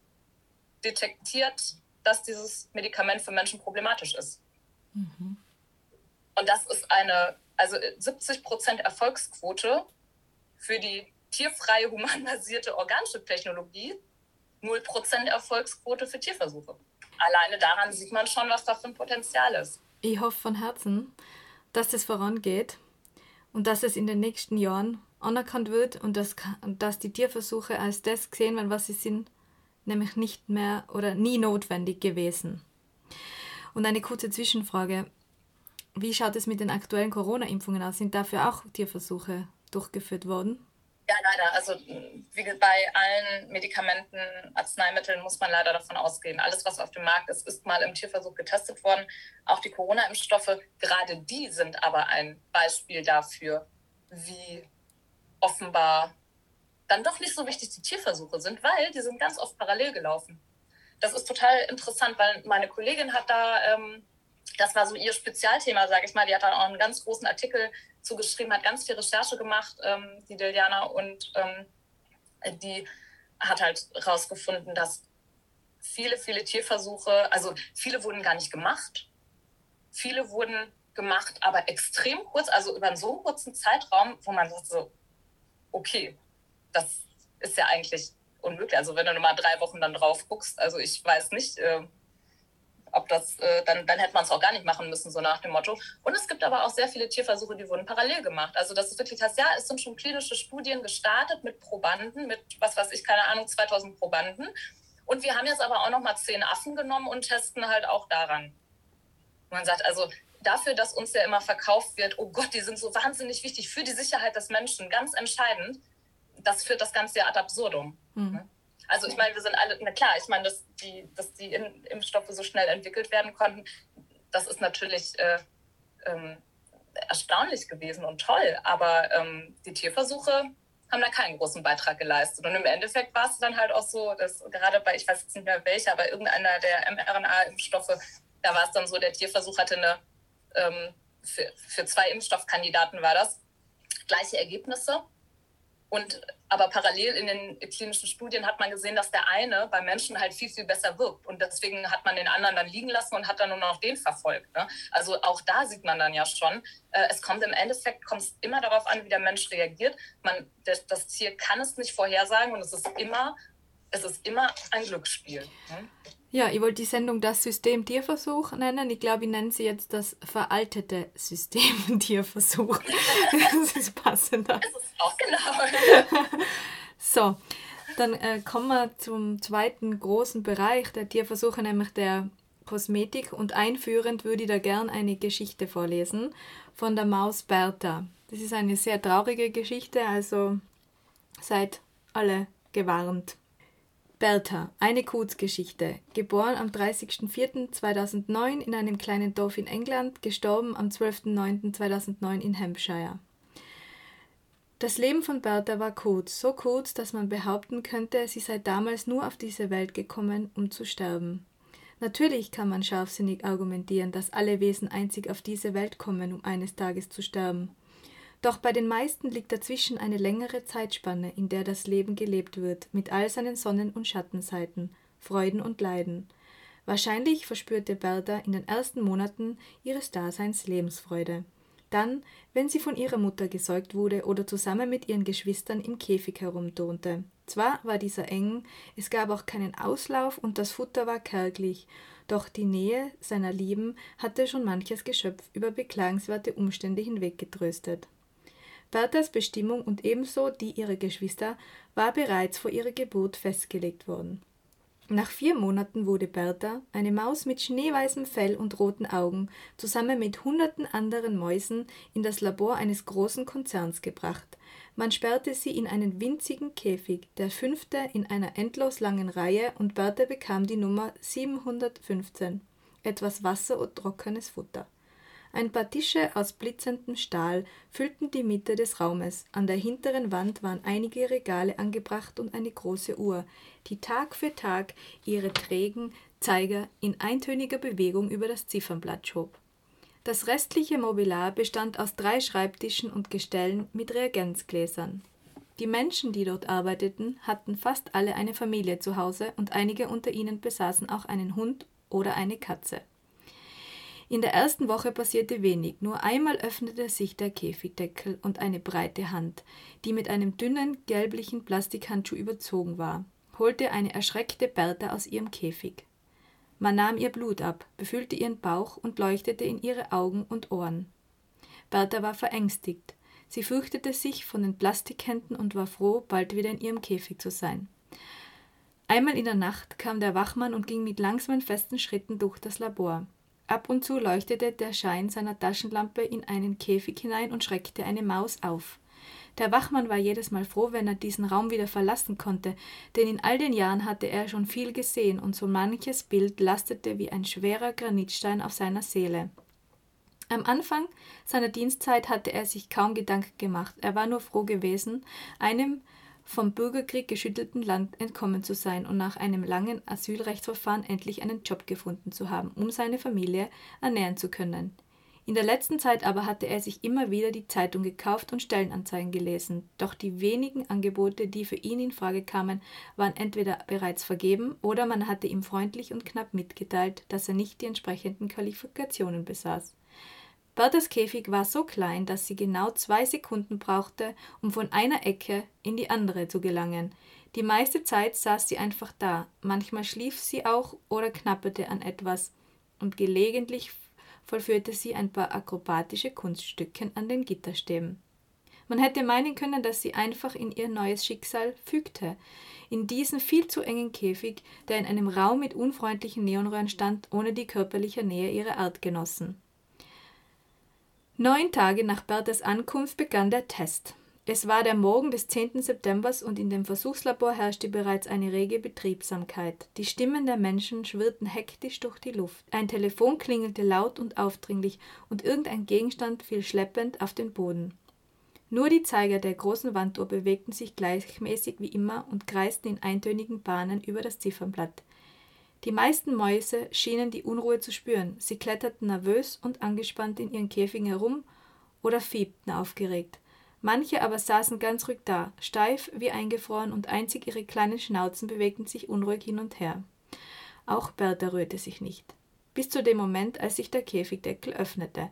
detektiert, dass dieses Medikament für Menschen problematisch ist. Mhm. Und das ist eine, also 70 Prozent Erfolgsquote für die tierfreie, humanbasierte Organchip-Technologie, 0 Prozent Erfolgsquote für Tierversuche. Alleine daran sieht man schon, was da für ein Potenzial ist. Ich hoffe von Herzen, dass das vorangeht und dass es in den nächsten Jahren anerkannt wird und dass, dass die Tierversuche als das gesehen werden, was sie sind, nämlich nicht mehr oder nie notwendig gewesen. Und eine kurze Zwischenfrage. Wie schaut es mit den aktuellen Corona-Impfungen aus? Sind dafür auch Tierversuche durchgeführt worden? Ja, leider. Also wie bei allen Medikamenten, Arzneimitteln muss man leider davon ausgehen. Alles, was auf dem Markt ist, ist mal im Tierversuch getestet worden. Auch die Corona-Impfstoffe, gerade die sind aber ein Beispiel dafür, wie offenbar dann doch nicht so wichtig die Tierversuche sind, weil die sind ganz oft parallel gelaufen. Das ist total interessant, weil meine Kollegin hat da, ähm, das war so ihr Spezialthema, sage ich mal, die hat da auch einen ganz großen Artikel zugeschrieben, hat ganz viel Recherche gemacht, ähm, die Diliana, und ähm, die hat halt herausgefunden, dass viele, viele Tierversuche, also viele wurden gar nicht gemacht. Viele wurden gemacht, aber extrem kurz, also über einen so kurzen Zeitraum, wo man sagt so, okay, das ist ja eigentlich unmöglich. Also wenn du nur mal drei Wochen dann drauf guckst, also ich weiß nicht, äh, ob das, äh, dann, dann hätte man es auch gar nicht machen müssen, so nach dem Motto. Und es gibt aber auch sehr viele Tierversuche, die wurden parallel gemacht. Also das ist wirklich das, ja, es sind schon klinische Studien gestartet mit Probanden, mit, was weiß ich, keine Ahnung, 2000 Probanden. Und wir haben jetzt aber auch noch mal zehn Affen genommen und testen halt auch daran. Man sagt also, dafür, dass uns ja immer verkauft wird, oh Gott, die sind so wahnsinnig wichtig für die Sicherheit des Menschen, ganz entscheidend, das führt das Ganze ja ad absurdum. Mhm. Also ich meine, wir sind alle, na klar, ich meine, dass die, dass die Impfstoffe so schnell entwickelt werden konnten, das ist natürlich äh, ähm, erstaunlich gewesen und toll. Aber ähm, die Tierversuche haben da keinen großen Beitrag geleistet. Und im Endeffekt war es dann halt auch so, dass gerade bei, ich weiß jetzt nicht mehr welcher, aber irgendeiner der mRNA-Impfstoffe, da war es dann so, der Tierversuch hatte eine, ähm, für, für zwei Impfstoffkandidaten war das, gleiche Ergebnisse. Und aber parallel in den klinischen Studien hat man gesehen, dass der eine bei Menschen halt viel, viel besser wirkt. Und deswegen hat man den anderen dann liegen lassen und hat dann nur noch den verfolgt. Ne? Also auch da sieht man dann ja schon, äh, es kommt im Endeffekt kommt immer darauf an, wie der Mensch reagiert. Man, das, das Tier kann es nicht vorhersagen und es ist immer, es ist immer ein Glücksspiel. Ne? Ja, ich wollte die Sendung Das System Tierversuch nennen. Ich glaube, ich nenne sie jetzt das veraltete System Tierversuch. das ist passender. Das ist auch genau. so, dann äh, kommen wir zum zweiten großen Bereich der Tierversuche, nämlich der Kosmetik. Und einführend würde ich da gern eine Geschichte vorlesen von der Maus Bertha. Das ist eine sehr traurige Geschichte, also seid alle gewarnt. Bertha, eine Kurzgeschichte. Geboren am 30.04.2009 in einem kleinen Dorf in England, gestorben am 12.09.2009 in Hampshire. Das Leben von Bertha war kurz, so kurz, dass man behaupten könnte, sie sei damals nur auf diese Welt gekommen, um zu sterben. Natürlich kann man scharfsinnig argumentieren, dass alle Wesen einzig auf diese Welt kommen, um eines Tages zu sterben. Doch bei den meisten liegt dazwischen eine längere Zeitspanne, in der das Leben gelebt wird, mit all seinen Sonnen- und Schattenseiten, Freuden und Leiden. Wahrscheinlich verspürte Bertha in den ersten Monaten ihres Daseins Lebensfreude. Dann, wenn sie von ihrer Mutter gesäugt wurde oder zusammen mit ihren Geschwistern im Käfig herumturnte. Zwar war dieser eng, es gab auch keinen Auslauf und das Futter war kärglich, doch die Nähe seiner Lieben hatte schon manches Geschöpf über beklagenswerte Umstände hinweg getröstet. Berthas Bestimmung und ebenso die ihrer Geschwister war bereits vor ihrer Geburt festgelegt worden. Nach vier Monaten wurde Bertha, eine Maus mit schneeweißem Fell und roten Augen, zusammen mit hunderten anderen Mäusen in das Labor eines großen Konzerns gebracht. Man sperrte sie in einen winzigen Käfig, der fünfte in einer endlos langen Reihe, und Bertha bekam die Nummer 715, etwas Wasser und trockenes Futter. Ein paar Tische aus blitzendem Stahl füllten die Mitte des Raumes. An der hinteren Wand waren einige Regale angebracht und eine große Uhr, die Tag für Tag ihre trägen Zeiger in eintöniger Bewegung über das Ziffernblatt schob. Das restliche Mobiliar bestand aus drei Schreibtischen und Gestellen mit Reagenzgläsern. Die Menschen, die dort arbeiteten, hatten fast alle eine Familie zu Hause und einige unter ihnen besaßen auch einen Hund oder eine Katze. In der ersten Woche passierte wenig, nur einmal öffnete sich der Käfigdeckel und eine breite Hand, die mit einem dünnen, gelblichen Plastikhandschuh überzogen war, holte eine erschreckte Bertha aus ihrem Käfig. Man nahm ihr Blut ab, befühlte ihren Bauch und leuchtete in ihre Augen und Ohren. Bertha war verängstigt. Sie fürchtete sich von den Plastikhänden und war froh, bald wieder in ihrem Käfig zu sein. Einmal in der Nacht kam der Wachmann und ging mit langsamen, festen Schritten durch das Labor. Ab und zu leuchtete der Schein seiner Taschenlampe in einen Käfig hinein und schreckte eine Maus auf. Der Wachmann war jedes Mal froh, wenn er diesen Raum wieder verlassen konnte, denn in all den Jahren hatte er schon viel gesehen und so manches Bild lastete wie ein schwerer Granitstein auf seiner Seele. Am Anfang seiner Dienstzeit hatte er sich kaum Gedanken gemacht, er war nur froh gewesen, einem vom Bürgerkrieg geschüttelten Land entkommen zu sein und nach einem langen Asylrechtsverfahren endlich einen Job gefunden zu haben, um seine Familie ernähren zu können. In der letzten Zeit aber hatte er sich immer wieder die Zeitung gekauft und Stellenanzeigen gelesen, doch die wenigen Angebote, die für ihn in Frage kamen, waren entweder bereits vergeben oder man hatte ihm freundlich und knapp mitgeteilt, dass er nicht die entsprechenden Qualifikationen besaß. Berthas Käfig war so klein, dass sie genau zwei Sekunden brauchte, um von einer Ecke in die andere zu gelangen. Die meiste Zeit saß sie einfach da, manchmal schlief sie auch oder knapperte an etwas, und gelegentlich vollführte sie ein paar akrobatische Kunststückchen an den Gitterstäben. Man hätte meinen können, dass sie einfach in ihr neues Schicksal fügte. In diesen viel zu engen Käfig, der in einem Raum mit unfreundlichen Neonröhren stand, ohne die körperliche Nähe ihrer Artgenossen. Neun Tage nach Berthas Ankunft begann der Test. Es war der Morgen des 10. September und in dem Versuchslabor herrschte bereits eine rege Betriebsamkeit. Die Stimmen der Menschen schwirrten hektisch durch die Luft. Ein Telefon klingelte laut und aufdringlich und irgendein Gegenstand fiel schleppend auf den Boden. Nur die Zeiger der großen Wanduhr bewegten sich gleichmäßig wie immer und kreisten in eintönigen Bahnen über das Ziffernblatt. Die meisten Mäuse schienen die Unruhe zu spüren. Sie kletterten nervös und angespannt in ihren Käfigen herum oder fiebten aufgeregt. Manche aber saßen ganz ruhig da, steif wie eingefroren, und einzig ihre kleinen Schnauzen bewegten sich unruhig hin und her. Auch Bertha rührte sich nicht. Bis zu dem Moment, als sich der Käfigdeckel öffnete.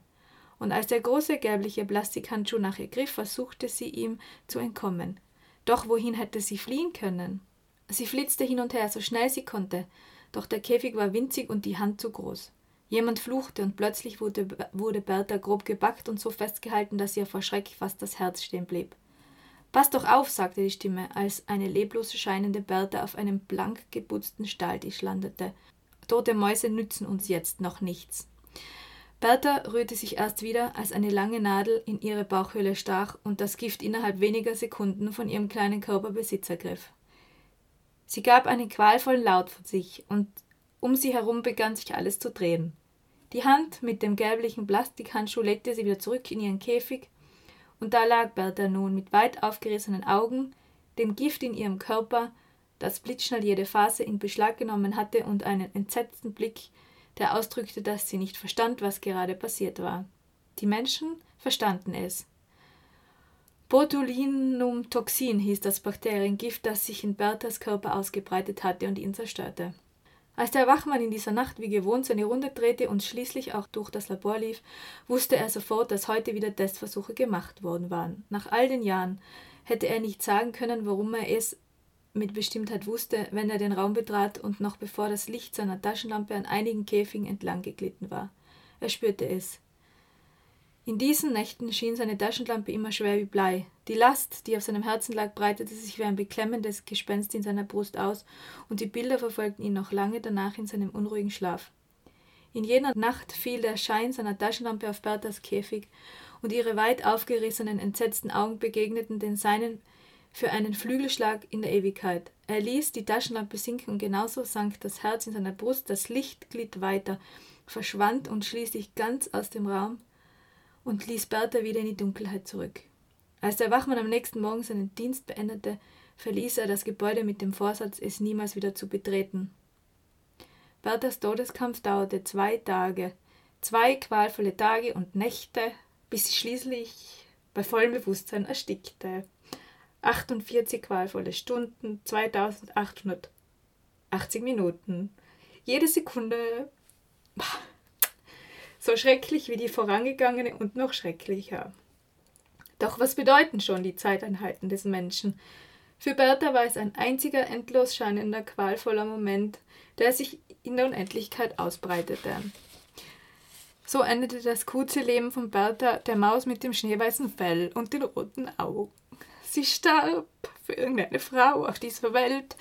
Und als der große gelbliche Plastikhandschuh nach ihr griff, versuchte sie ihm zu entkommen. Doch wohin hätte sie fliehen können? Sie flitzte hin und her, so schnell sie konnte, doch der Käfig war winzig und die Hand zu groß. Jemand fluchte und plötzlich wurde, wurde Bertha grob gebackt und so festgehalten, dass ihr vor Schreck fast das Herz stehen blieb. Pass doch auf, sagte die Stimme, als eine leblos scheinende Bertha auf einem blank geputzten Stahltisch landete. Tote Mäuse nützen uns jetzt noch nichts. Bertha rührte sich erst wieder, als eine lange Nadel in ihre Bauchhöhle stach und das Gift innerhalb weniger Sekunden von ihrem kleinen Körper Besitz ergriff. Sie gab einen qualvollen Laut von sich, und um sie herum begann sich alles zu drehen. Die Hand mit dem gelblichen Plastikhandschuh legte sie wieder zurück in ihren Käfig, Und da lag Bertha nun mit weit aufgerissenen Augen, dem Gift in ihrem Körper, das blitzschnell jede Phase in Beschlag genommen hatte, und einen entsetzten Blick, der ausdrückte, dass sie nicht verstand, was gerade passiert war. Die Menschen verstanden es. Botulinumtoxin hieß das Bakteriengift, das sich in Berthas Körper ausgebreitet hatte und ihn zerstörte. Als der Wachmann in dieser Nacht wie gewohnt seine Runde drehte und schließlich auch durch das Labor lief, wusste er sofort, dass heute wieder Testversuche gemacht worden waren. Nach all den Jahren hätte er nicht sagen können, warum er es mit Bestimmtheit wusste, wenn er den Raum betrat und noch bevor das Licht seiner Taschenlampe an einigen Käfigen entlang geglitten war. Er spürte es. In diesen Nächten schien seine Taschenlampe immer schwer wie Blei. Die Last, die auf seinem Herzen lag, breitete sich wie ein beklemmendes Gespenst in seiner Brust aus, und die Bilder verfolgten ihn noch lange danach in seinem unruhigen Schlaf. In jener Nacht fiel der Schein seiner Taschenlampe auf Berthas Käfig, und ihre weit aufgerissenen, entsetzten Augen begegneten den seinen für einen Flügelschlag in der Ewigkeit. Er ließ die Taschenlampe sinken, und genauso sank das Herz in seiner Brust, das Licht glitt weiter, verschwand und schließlich ganz aus dem Raum, und ließ Bertha wieder in die Dunkelheit zurück. Als der Wachmann am nächsten Morgen seinen Dienst beendete, verließ er das Gebäude mit dem Vorsatz, es niemals wieder zu betreten. Berthas Todeskampf dauerte zwei Tage, zwei qualvolle Tage und Nächte, bis sie schließlich bei vollem Bewusstsein erstickte. 48 qualvolle Stunden, 2880 Minuten. Jede Sekunde so schrecklich wie die vorangegangene und noch schrecklicher. Doch was bedeuten schon die Zeiteinheiten des Menschen? Für Bertha war es ein einziger endlos scheinender, qualvoller Moment, der sich in der Unendlichkeit ausbreitete. So endete das kurze Leben von Bertha, der Maus mit dem schneeweißen Fell und den roten Augen. Sie starb für irgendeine Frau auf dieser Welt,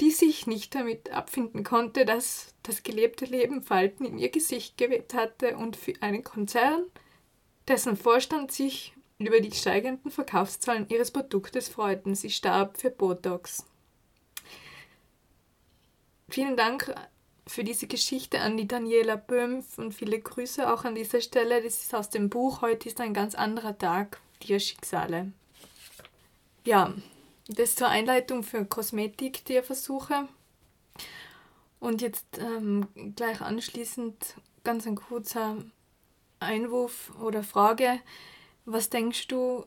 die sich nicht damit abfinden konnte, dass das gelebte Leben Falten in ihr Gesicht gewebt hatte und für einen Konzern, dessen Vorstand sich über die steigenden Verkaufszahlen ihres Produktes freuten. Sie starb für Botox. Vielen Dank für diese Geschichte an die Daniela Böhm und viele Grüße auch an dieser Stelle. Das ist aus dem Buch Heute ist ein ganz anderer Tag, Tierschicksale. Ja, das zur Einleitung für Kosmetik-Tierversuche. Und jetzt ähm, gleich anschließend ganz ein kurzer Einwurf oder Frage. Was denkst du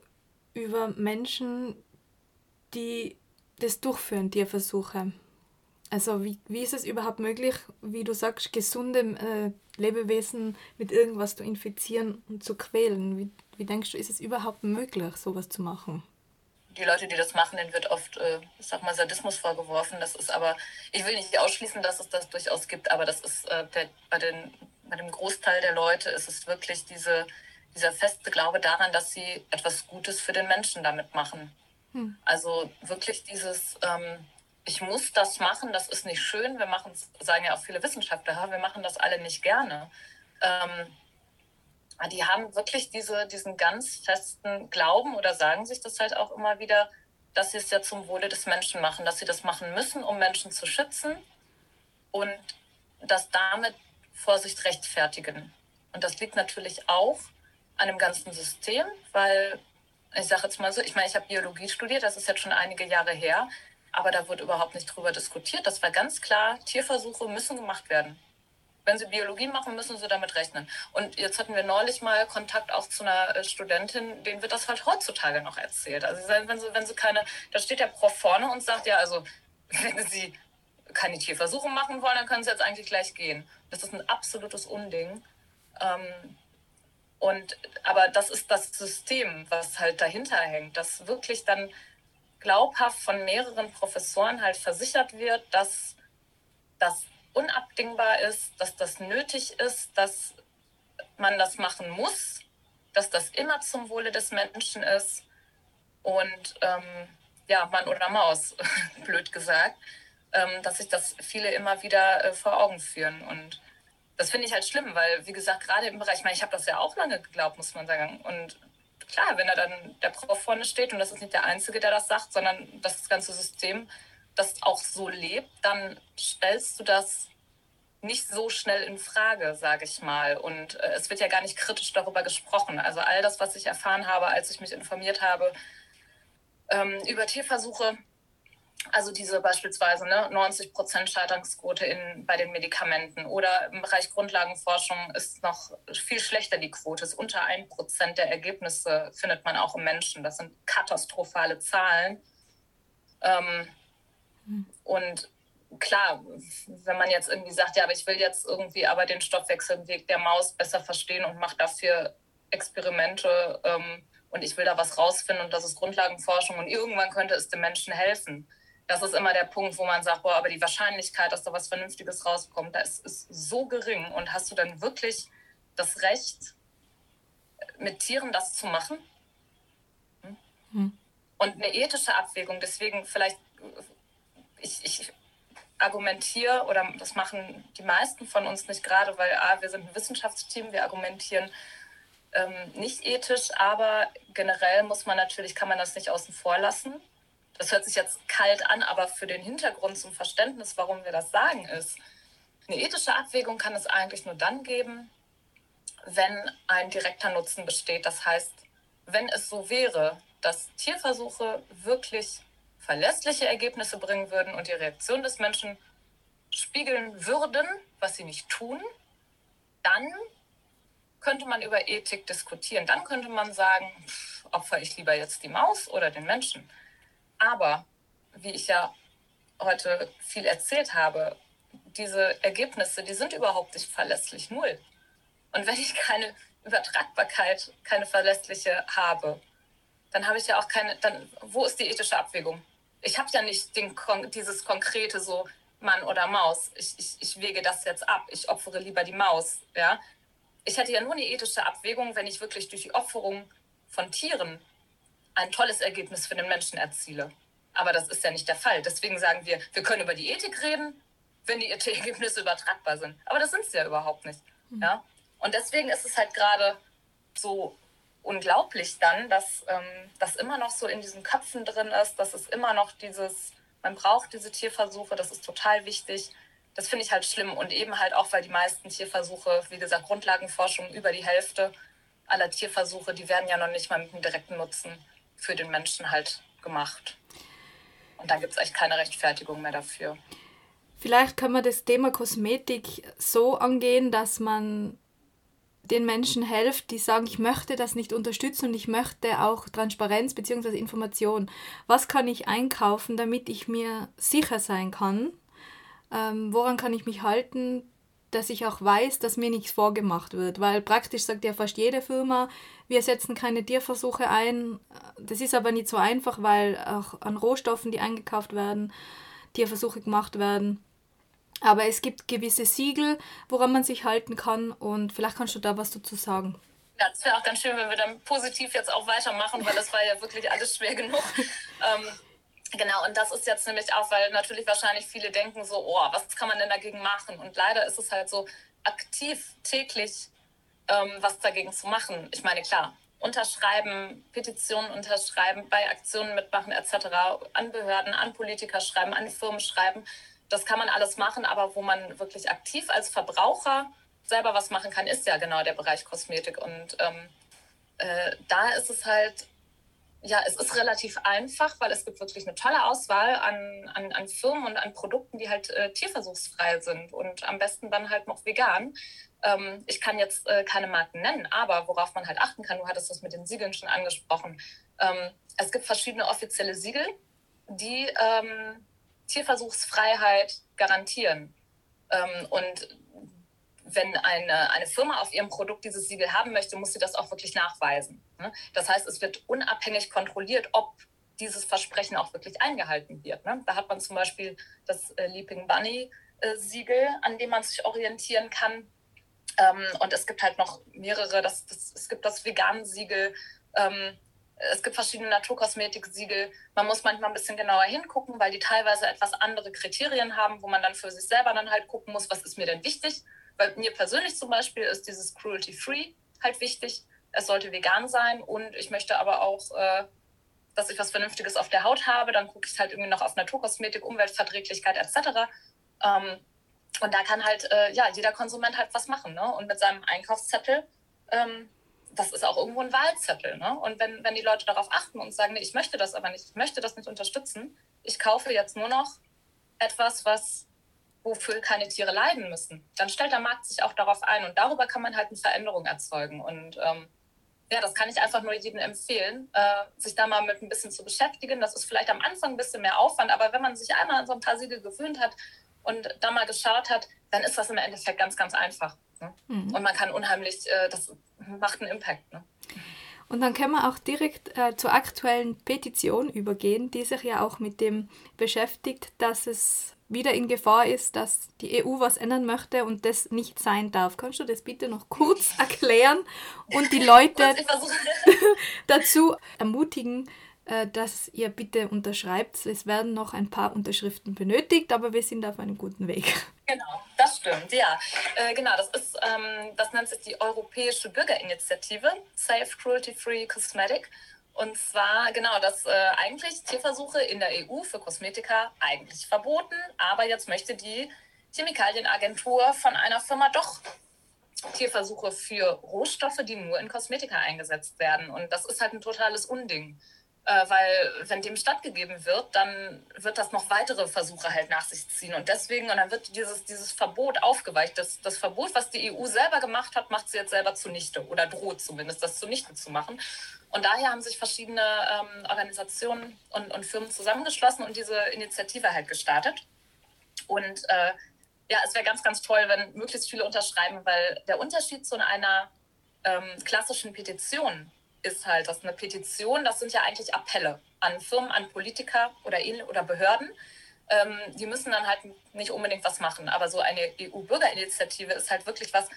über Menschen, die das durchführen, Tierversuche? Also wie, wie ist es überhaupt möglich, wie du sagst, gesunde äh, Lebewesen mit irgendwas zu infizieren und zu quälen? Wie, wie denkst du, ist es überhaupt möglich, sowas zu machen? Die Leute, die das machen, denen wird oft, äh, ich sag mal, Sadismus vorgeworfen. Das ist aber, ich will nicht ausschließen, dass es das durchaus gibt, aber das ist äh, der, bei, den, bei dem Großteil der Leute ist es wirklich diese, dieser feste Glaube daran, dass sie etwas Gutes für den Menschen damit machen. Hm. Also wirklich dieses, ähm, ich muss das machen, das ist nicht schön. Wir machen es, sagen ja auch viele Wissenschaftler, wir machen das alle nicht gerne. Ähm, die haben wirklich diese, diesen ganz festen Glauben oder sagen sich das halt auch immer wieder, dass sie es ja zum Wohle des Menschen machen, dass sie das machen müssen, um Menschen zu schützen und das damit Vorsicht rechtfertigen. Und das liegt natürlich auch an dem ganzen System, weil ich sage jetzt mal so, ich meine, ich habe Biologie studiert, das ist jetzt schon einige Jahre her, aber da wurde überhaupt nicht drüber diskutiert. Das war ganz klar, Tierversuche müssen gemacht werden wenn sie Biologie machen, müssen sie damit rechnen. Und jetzt hatten wir neulich mal Kontakt auch zu einer äh, Studentin, denen wird das halt heutzutage noch erzählt. Also wenn sie, wenn sie keine, da steht der Prof vorne und sagt, ja, also wenn sie keine Tierversuche machen wollen, dann können sie jetzt eigentlich gleich gehen. Das ist ein absolutes Unding. Ähm, und, aber das ist das System, was halt dahinter hängt, dass wirklich dann glaubhaft von mehreren Professoren halt versichert wird, dass das unabdingbar ist, dass das nötig ist, dass man das machen muss, dass das immer zum Wohle des Menschen ist und ähm, ja, Mann oder Maus, blöd gesagt, ähm, dass sich das viele immer wieder äh, vor Augen führen. Und das finde ich halt schlimm, weil, wie gesagt, gerade im Bereich, ich meine, ich habe das ja auch lange geglaubt, muss man sagen. Und klar, wenn da dann der Prof vorne steht und das ist nicht der Einzige, der das sagt, sondern das ganze System das auch so lebt, dann stellst du das nicht so schnell in Frage, sage ich mal. Und äh, es wird ja gar nicht kritisch darüber gesprochen. Also all das, was ich erfahren habe, als ich mich informiert habe ähm, über Tierversuche, also diese beispielsweise ne, 90 Prozent Scheiterungsquote in, bei den Medikamenten oder im Bereich Grundlagenforschung ist noch viel schlechter die Quote. Ist unter 1 Prozent der Ergebnisse findet man auch im Menschen. Das sind katastrophale Zahlen. Ähm, hm. Und klar, wenn man jetzt irgendwie sagt, ja, aber ich will jetzt irgendwie aber den Stoffwechselweg der Maus besser verstehen und mache dafür Experimente ähm, und ich will da was rausfinden und das ist Grundlagenforschung und irgendwann könnte es dem Menschen helfen. Das ist immer der Punkt, wo man sagt, boah, aber die Wahrscheinlichkeit, dass da was Vernünftiges rauskommt, da ist, ist so gering. Und hast du dann wirklich das Recht, mit Tieren das zu machen? Hm? Hm. Und eine ethische Abwägung, deswegen vielleicht, ich, ich argumentiere, oder das machen die meisten von uns nicht gerade, weil A, wir sind ein Wissenschaftsteam, wir argumentieren ähm, nicht ethisch, aber generell muss man natürlich, kann man das nicht außen vor lassen. Das hört sich jetzt kalt an, aber für den Hintergrund zum Verständnis, warum wir das sagen, ist, eine ethische Abwägung kann es eigentlich nur dann geben, wenn ein direkter Nutzen besteht. Das heißt, wenn es so wäre, dass Tierversuche wirklich verlässliche Ergebnisse bringen würden und die Reaktion des Menschen spiegeln würden, was sie nicht tun, dann könnte man über Ethik diskutieren. Dann könnte man sagen, opfer ich lieber jetzt die Maus oder den Menschen. Aber wie ich ja heute viel erzählt habe, diese Ergebnisse, die sind überhaupt nicht verlässlich, null. Und wenn ich keine Übertragbarkeit, keine verlässliche habe, dann habe ich ja auch keine, dann, wo ist die ethische Abwägung? Ich habe ja nicht den, dieses konkrete so Mann oder Maus. Ich, ich, ich wege das jetzt ab. Ich opfere lieber die Maus. Ja? Ich hätte ja nur eine ethische Abwägung, wenn ich wirklich durch die Opferung von Tieren ein tolles Ergebnis für den Menschen erziele. Aber das ist ja nicht der Fall. Deswegen sagen wir, wir können über die Ethik reden, wenn die Ergebnisse übertragbar sind. Aber das sind sie ja überhaupt nicht. Mhm. Ja? Und deswegen ist es halt gerade so unglaublich dann, dass ähm, das immer noch so in diesen Köpfen drin ist, dass es immer noch dieses, man braucht diese Tierversuche, das ist total wichtig. Das finde ich halt schlimm und eben halt auch, weil die meisten Tierversuche, wie gesagt, Grundlagenforschung über die Hälfte aller Tierversuche, die werden ja noch nicht mal mit einem direkten Nutzen für den Menschen halt gemacht. Und da gibt es echt keine Rechtfertigung mehr dafür. Vielleicht kann man das Thema Kosmetik so angehen, dass man den Menschen helft, die sagen, ich möchte das nicht unterstützen und ich möchte auch Transparenz bzw. Information. Was kann ich einkaufen, damit ich mir sicher sein kann? Ähm, woran kann ich mich halten, dass ich auch weiß, dass mir nichts vorgemacht wird? Weil praktisch sagt ja fast jede Firma, wir setzen keine Tierversuche ein. Das ist aber nicht so einfach, weil auch an Rohstoffen, die eingekauft werden, Tierversuche gemacht werden. Aber es gibt gewisse Siegel, woran man sich halten kann und vielleicht kannst du da was dazu sagen. Ja, es wäre auch ganz schön, wenn wir dann positiv jetzt auch weitermachen, weil das war ja wirklich alles schwer genug. ähm, genau, und das ist jetzt nämlich auch, weil natürlich wahrscheinlich viele denken so, oh, was kann man denn dagegen machen? Und leider ist es halt so, aktiv täglich ähm, was dagegen zu machen. Ich meine, klar, unterschreiben, Petitionen unterschreiben, bei Aktionen mitmachen etc., an Behörden, an Politiker schreiben, an Firmen schreiben das kann man alles machen, aber wo man wirklich aktiv als Verbraucher selber was machen kann, ist ja genau der Bereich Kosmetik. Und ähm, äh, da ist es halt, ja, es ist relativ einfach, weil es gibt wirklich eine tolle Auswahl an, an, an Firmen und an Produkten, die halt äh, tierversuchsfrei sind und am besten dann halt noch vegan. Ähm, ich kann jetzt äh, keine Marken nennen, aber worauf man halt achten kann, du hattest das mit den Siegeln schon angesprochen. Ähm, es gibt verschiedene offizielle Siegel, die ähm, Tierversuchsfreiheit garantieren. Ähm, und wenn eine, eine Firma auf ihrem Produkt dieses Siegel haben möchte, muss sie das auch wirklich nachweisen. Ne? Das heißt, es wird unabhängig kontrolliert, ob dieses Versprechen auch wirklich eingehalten wird. Ne? Da hat man zum Beispiel das äh, Leaping Bunny äh, Siegel, an dem man sich orientieren kann. Ähm, und es gibt halt noch mehrere, das, das, es gibt das Vegan-Siegel, ähm, es gibt verschiedene Naturkosmetik-Siegel. Man muss manchmal ein bisschen genauer hingucken, weil die teilweise etwas andere Kriterien haben, wo man dann für sich selber dann halt gucken muss, was ist mir denn wichtig. Weil mir persönlich zum Beispiel ist dieses Cruelty-Free halt wichtig. Es sollte vegan sein und ich möchte aber auch, äh, dass ich was Vernünftiges auf der Haut habe. Dann gucke ich halt irgendwie noch auf Naturkosmetik, Umweltverträglichkeit etc. Ähm, und da kann halt äh, ja, jeder Konsument halt was machen. Ne? Und mit seinem Einkaufszettel, ähm, das ist auch irgendwo ein Wahlzettel. Ne? Und wenn, wenn die Leute darauf achten und sagen, nee, ich möchte das aber nicht, ich möchte das nicht unterstützen, ich kaufe jetzt nur noch etwas, was wofür keine Tiere leiden müssen, dann stellt der Markt sich auch darauf ein. Und darüber kann man halt eine Veränderung erzeugen. Und ähm, ja, das kann ich einfach nur jedem empfehlen, äh, sich da mal mit ein bisschen zu beschäftigen. Das ist vielleicht am Anfang ein bisschen mehr Aufwand, aber wenn man sich einmal an so ein paar Siegel gewöhnt hat und da mal geschaut hat, dann ist das im Endeffekt ganz, ganz einfach. Ne? Mhm. Und man kann unheimlich, äh, das macht einen Impact. Ne? Und dann können wir auch direkt äh, zur aktuellen Petition übergehen, die sich ja auch mit dem beschäftigt, dass es wieder in Gefahr ist, dass die EU was ändern möchte und das nicht sein darf. Kannst du das bitte noch kurz erklären und die Leute dazu ermutigen, dass ihr bitte unterschreibt. Es werden noch ein paar Unterschriften benötigt, aber wir sind auf einem guten Weg. Genau, das stimmt, ja. Äh, genau, das ist, ähm, das nennt sich die Europäische Bürgerinitiative Safe Cruelty Free Cosmetic. Und zwar, genau, dass äh, eigentlich Tierversuche in der EU für Kosmetika eigentlich verboten, aber jetzt möchte die Chemikalienagentur von einer Firma doch Tierversuche für Rohstoffe, die nur in Kosmetika eingesetzt werden. Und das ist halt ein totales Unding. Äh, weil wenn dem stattgegeben wird, dann wird das noch weitere Versuche halt nach sich ziehen. Und deswegen, und dann wird dieses, dieses Verbot aufgeweicht. Das, das Verbot, was die EU selber gemacht hat, macht sie jetzt selber zunichte oder droht zumindest, das zunichte zu machen. Und daher haben sich verschiedene ähm, Organisationen und, und Firmen zusammengeschlossen und diese Initiative halt gestartet. Und äh, ja, es wäre ganz, ganz toll, wenn möglichst viele unterschreiben, weil der Unterschied zu einer ähm, klassischen Petition ist halt, dass eine Petition, das sind ja eigentlich Appelle an Firmen, an Politiker oder, oder Behörden. Ähm, die müssen dann halt nicht unbedingt was machen. Aber so eine EU-Bürgerinitiative ist halt wirklich was,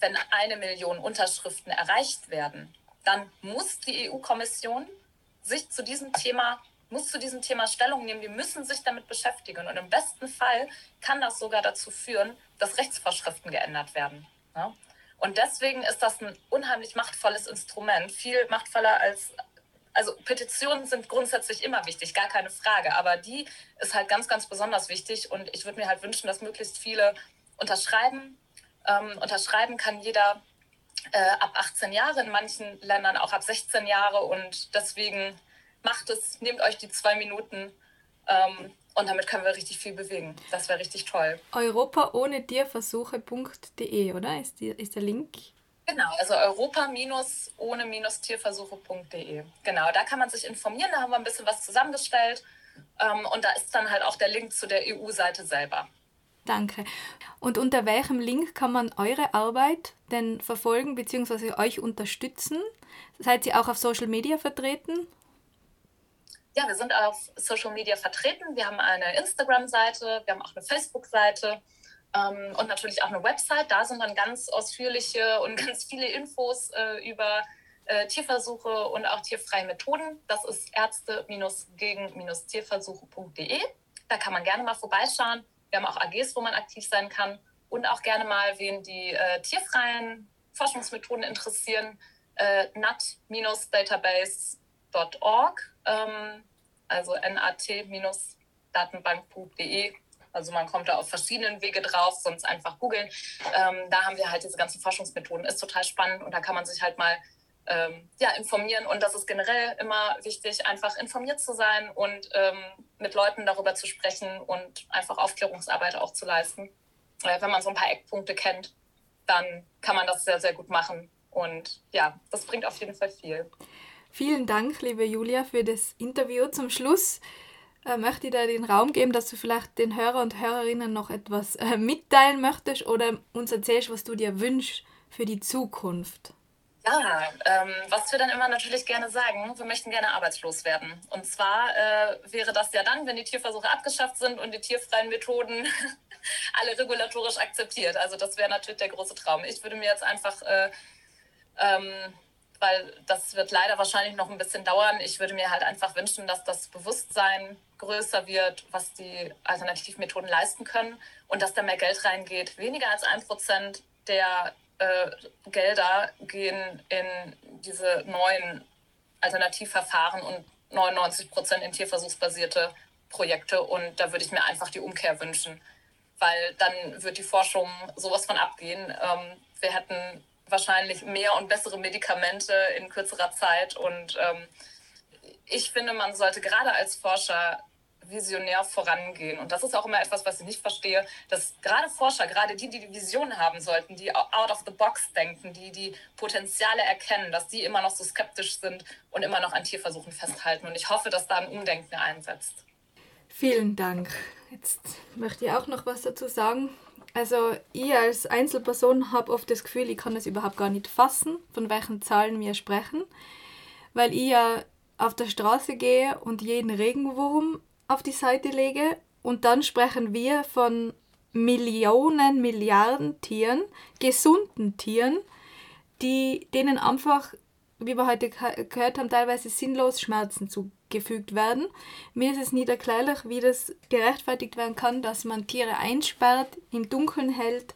wenn eine Million Unterschriften erreicht werden, dann muss die EU-Kommission sich zu diesem Thema muss zu diesem Thema Stellung nehmen. Die müssen sich damit beschäftigen. Und im besten Fall kann das sogar dazu führen, dass Rechtsvorschriften geändert werden. Ja? Und deswegen ist das ein unheimlich machtvolles Instrument, viel machtvoller als, also Petitionen sind grundsätzlich immer wichtig, gar keine Frage, aber die ist halt ganz, ganz besonders wichtig und ich würde mir halt wünschen, dass möglichst viele unterschreiben. Ähm, unterschreiben kann jeder, äh, ab 18 Jahre, in manchen Ländern auch ab 16 Jahre. Und deswegen macht es, nehmt euch die zwei Minuten ähm, und damit können wir richtig viel bewegen. Das wäre richtig toll. Europa ohne Tierversuche.de, oder? Ist, die, ist der Link? Genau, also europa-ohne-tierversuche.de. Genau, da kann man sich informieren, da haben wir ein bisschen was zusammengestellt. Ähm, und da ist dann halt auch der Link zu der EU-Seite selber. Danke. Und unter welchem Link kann man eure Arbeit denn verfolgen bzw. euch unterstützen? Seid ihr auch auf Social Media vertreten? Ja, wir sind auf Social Media vertreten. Wir haben eine Instagram-Seite, wir haben auch eine Facebook-Seite ähm, und natürlich auch eine Website. Da sind dann ganz ausführliche und ganz viele Infos äh, über äh, Tierversuche und auch tierfreie Methoden. Das ist ärzte-gegen-tierversuche.de. Da kann man gerne mal vorbeischauen. Wir haben auch AGs, wo man aktiv sein kann und auch gerne mal, wen die äh, tierfreien Forschungsmethoden interessieren, äh, nat-database.org, ähm, also nat-datenbank.de. Also man kommt da auf verschiedenen Wege drauf, sonst einfach googeln. Ähm, da haben wir halt diese ganzen Forschungsmethoden. Ist total spannend und da kann man sich halt mal ähm, ja, informieren. Und das ist generell immer wichtig, einfach informiert zu sein und ähm, mit Leuten darüber zu sprechen und einfach Aufklärungsarbeit auch zu leisten. Äh, wenn man so ein paar Eckpunkte kennt, dann kann man das sehr, sehr gut machen. Und ja, das bringt auf jeden Fall viel. Vielen Dank, liebe Julia, für das Interview. Zum Schluss äh, möchte ich dir den Raum geben, dass du vielleicht den Hörer und Hörerinnen noch etwas äh, mitteilen möchtest oder uns erzählst, was du dir wünschst für die Zukunft. Ja, ähm, was wir dann immer natürlich gerne sagen, wir möchten gerne arbeitslos werden. Und zwar äh, wäre das ja dann, wenn die Tierversuche abgeschafft sind und die tierfreien Methoden alle regulatorisch akzeptiert. Also das wäre natürlich der große Traum. Ich würde mir jetzt einfach, äh, ähm, weil das wird leider wahrscheinlich noch ein bisschen dauern, ich würde mir halt einfach wünschen, dass das Bewusstsein größer wird, was die Alternativmethoden leisten können und dass da mehr Geld reingeht. Weniger als ein Prozent der äh, Gelder gehen in diese neuen Alternativverfahren und 99 Prozent in tierversuchsbasierte Projekte. Und da würde ich mir einfach die Umkehr wünschen. weil dann wird die Forschung sowas von abgehen. Ähm, wir hätten wahrscheinlich mehr und bessere Medikamente in kürzerer Zeit. Und ähm, ich finde, man sollte gerade als Forscher visionär vorangehen. Und das ist auch immer etwas, was ich nicht verstehe, dass gerade Forscher, gerade die, die die Vision haben sollten, die out of the box denken, die die Potenziale erkennen, dass die immer noch so skeptisch sind und immer noch an Tierversuchen festhalten. Und ich hoffe, dass da ein Umdenken einsetzt. Vielen Dank. Jetzt möchte ich auch noch was dazu sagen. Also ich als Einzelperson habe oft das Gefühl, ich kann es überhaupt gar nicht fassen, von welchen Zahlen wir sprechen, weil ich ja auf der Straße gehe und jeden Regenwurm auf die Seite lege und dann sprechen wir von Millionen, Milliarden Tieren, gesunden Tieren, die denen einfach, wie wir heute gehört haben, teilweise sinnlos Schmerzen zugefügt werden. Mir ist es nicht erklärlich, wie das gerechtfertigt werden kann, dass man Tiere einsperrt, im Dunkeln hält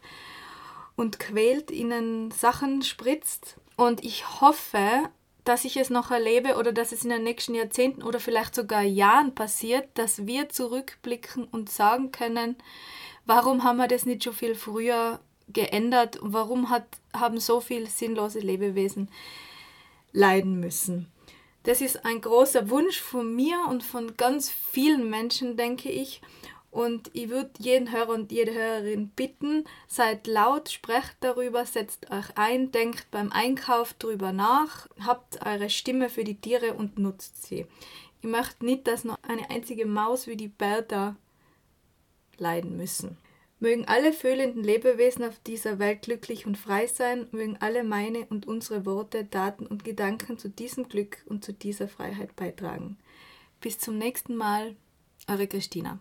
und quält, ihnen Sachen spritzt. Und ich hoffe, dass ich es noch erlebe oder dass es in den nächsten Jahrzehnten oder vielleicht sogar Jahren passiert, dass wir zurückblicken und sagen können, warum haben wir das nicht schon viel früher geändert und warum hat, haben so viele sinnlose Lebewesen leiden müssen. Das ist ein großer Wunsch von mir und von ganz vielen Menschen, denke ich. Und ich würde jeden Hörer und jede Hörerin bitten, seid laut, sprecht darüber, setzt euch ein, denkt beim Einkauf darüber nach, habt eure Stimme für die Tiere und nutzt sie. Ich möchte nicht, dass noch eine einzige Maus wie die Bertha leiden müssen. Mögen alle fühlenden Lebewesen auf dieser Welt glücklich und frei sein, mögen alle meine und unsere Worte, Taten und Gedanken zu diesem Glück und zu dieser Freiheit beitragen. Bis zum nächsten Mal, eure Christina.